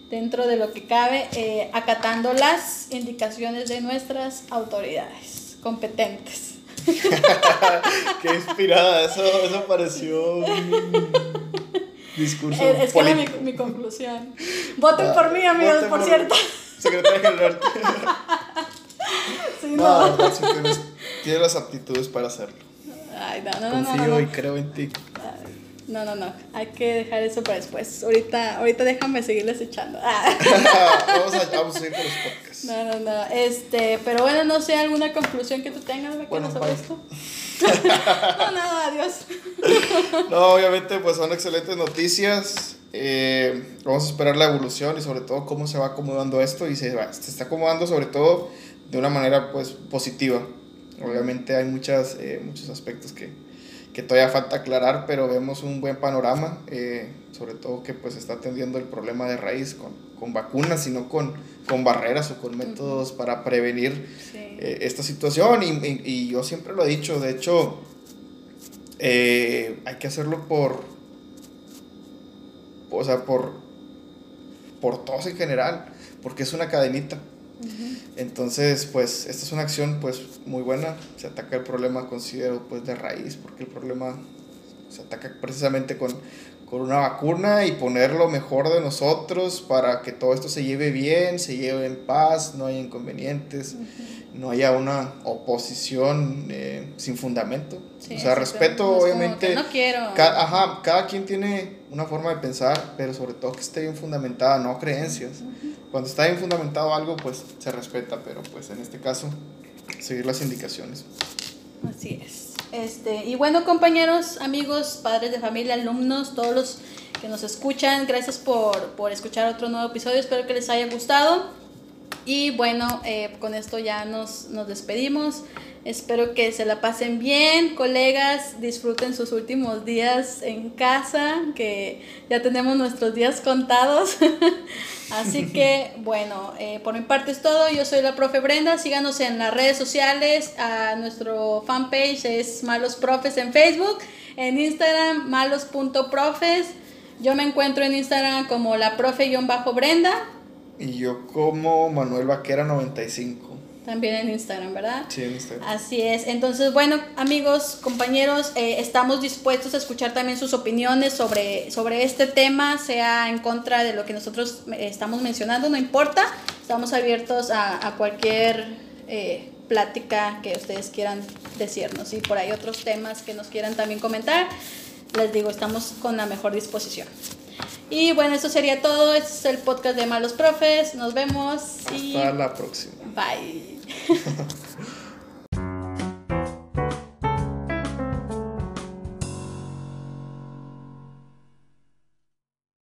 dentro de lo que cabe, eh, acatando las indicaciones de nuestras autoridades competentes. Qué inspirada, eso, eso pareció un discurso. Es, es que era mi, mi, conclusión. Voten ah, por mí, amigos, por, por cierto secretaria general. sí, no. no, si tienes, tienes, las aptitudes para hacerlo. Ay, no, no, Confío no, no, y creo en ti. No, no, no. Hay que dejar eso para después. Ahorita, ahorita déjame seguirles echando. vamos, a, vamos a ir con los podcasts. No, no, no. Este, pero bueno, no sé, alguna conclusión que tú tengas bueno, sobre esto. no, nada, adiós. no, obviamente, pues son excelentes noticias. Eh, vamos a esperar la evolución y sobre todo cómo se va acomodando esto y se, va, se está acomodando sobre todo de una manera pues positiva. Obviamente hay muchas, eh, muchos aspectos que, que, todavía falta aclarar, pero vemos un buen panorama, eh, sobre todo que pues está atendiendo el problema de raíz con, con vacunas, sino con, con barreras o con métodos para prevenir esta situación. Y, y, y, yo siempre lo he dicho, de hecho, hay que hacerlo por o sea, por, por todos en general, porque es una cadenita. Entonces, pues, esta es una acción, pues, muy buena. Se ataca el problema, considero, pues, de raíz, porque el problema se ataca precisamente con, con una vacuna y poner lo mejor de nosotros para que todo esto se lleve bien, se lleve en paz, no haya inconvenientes, no haya una oposición eh, sin fundamento. o sea, respeto, obviamente. no quiero. ajá, cada quien tiene una forma de pensar, pero sobre todo que esté bien fundamentada, no creencias. Cuando está bien fundamentado algo, pues se respeta, pero pues en este caso, seguir las indicaciones. Así es. Este, y bueno, compañeros, amigos, padres de familia, alumnos, todos los que nos escuchan, gracias por, por escuchar otro nuevo episodio, espero que les haya gustado. Y bueno, eh, con esto ya nos, nos despedimos. Espero que se la pasen bien, colegas, disfruten sus últimos días en casa, que ya tenemos nuestros días contados. Así que, bueno, eh, por mi parte es todo. Yo soy la profe Brenda. Síganos en las redes sociales. A nuestro fanpage es Malos Profes en Facebook. En Instagram, malos.profes. Yo me encuentro en Instagram como la profe-brenda. Y yo como Manuel Vaquera 95. También en Instagram, ¿verdad? Sí, en Instagram. Así es. Entonces, bueno, amigos, compañeros, eh, estamos dispuestos a escuchar también sus opiniones sobre, sobre este tema, sea en contra de lo que nosotros eh, estamos mencionando, no importa. Estamos abiertos a, a cualquier eh, plática que ustedes quieran decirnos y por ahí otros temas que nos quieran también comentar. Les digo, estamos con la mejor disposición. Y bueno, eso sería todo. Este es el podcast de Malos Profes. Nos vemos. Y Hasta la próxima. Bye. ハハハ。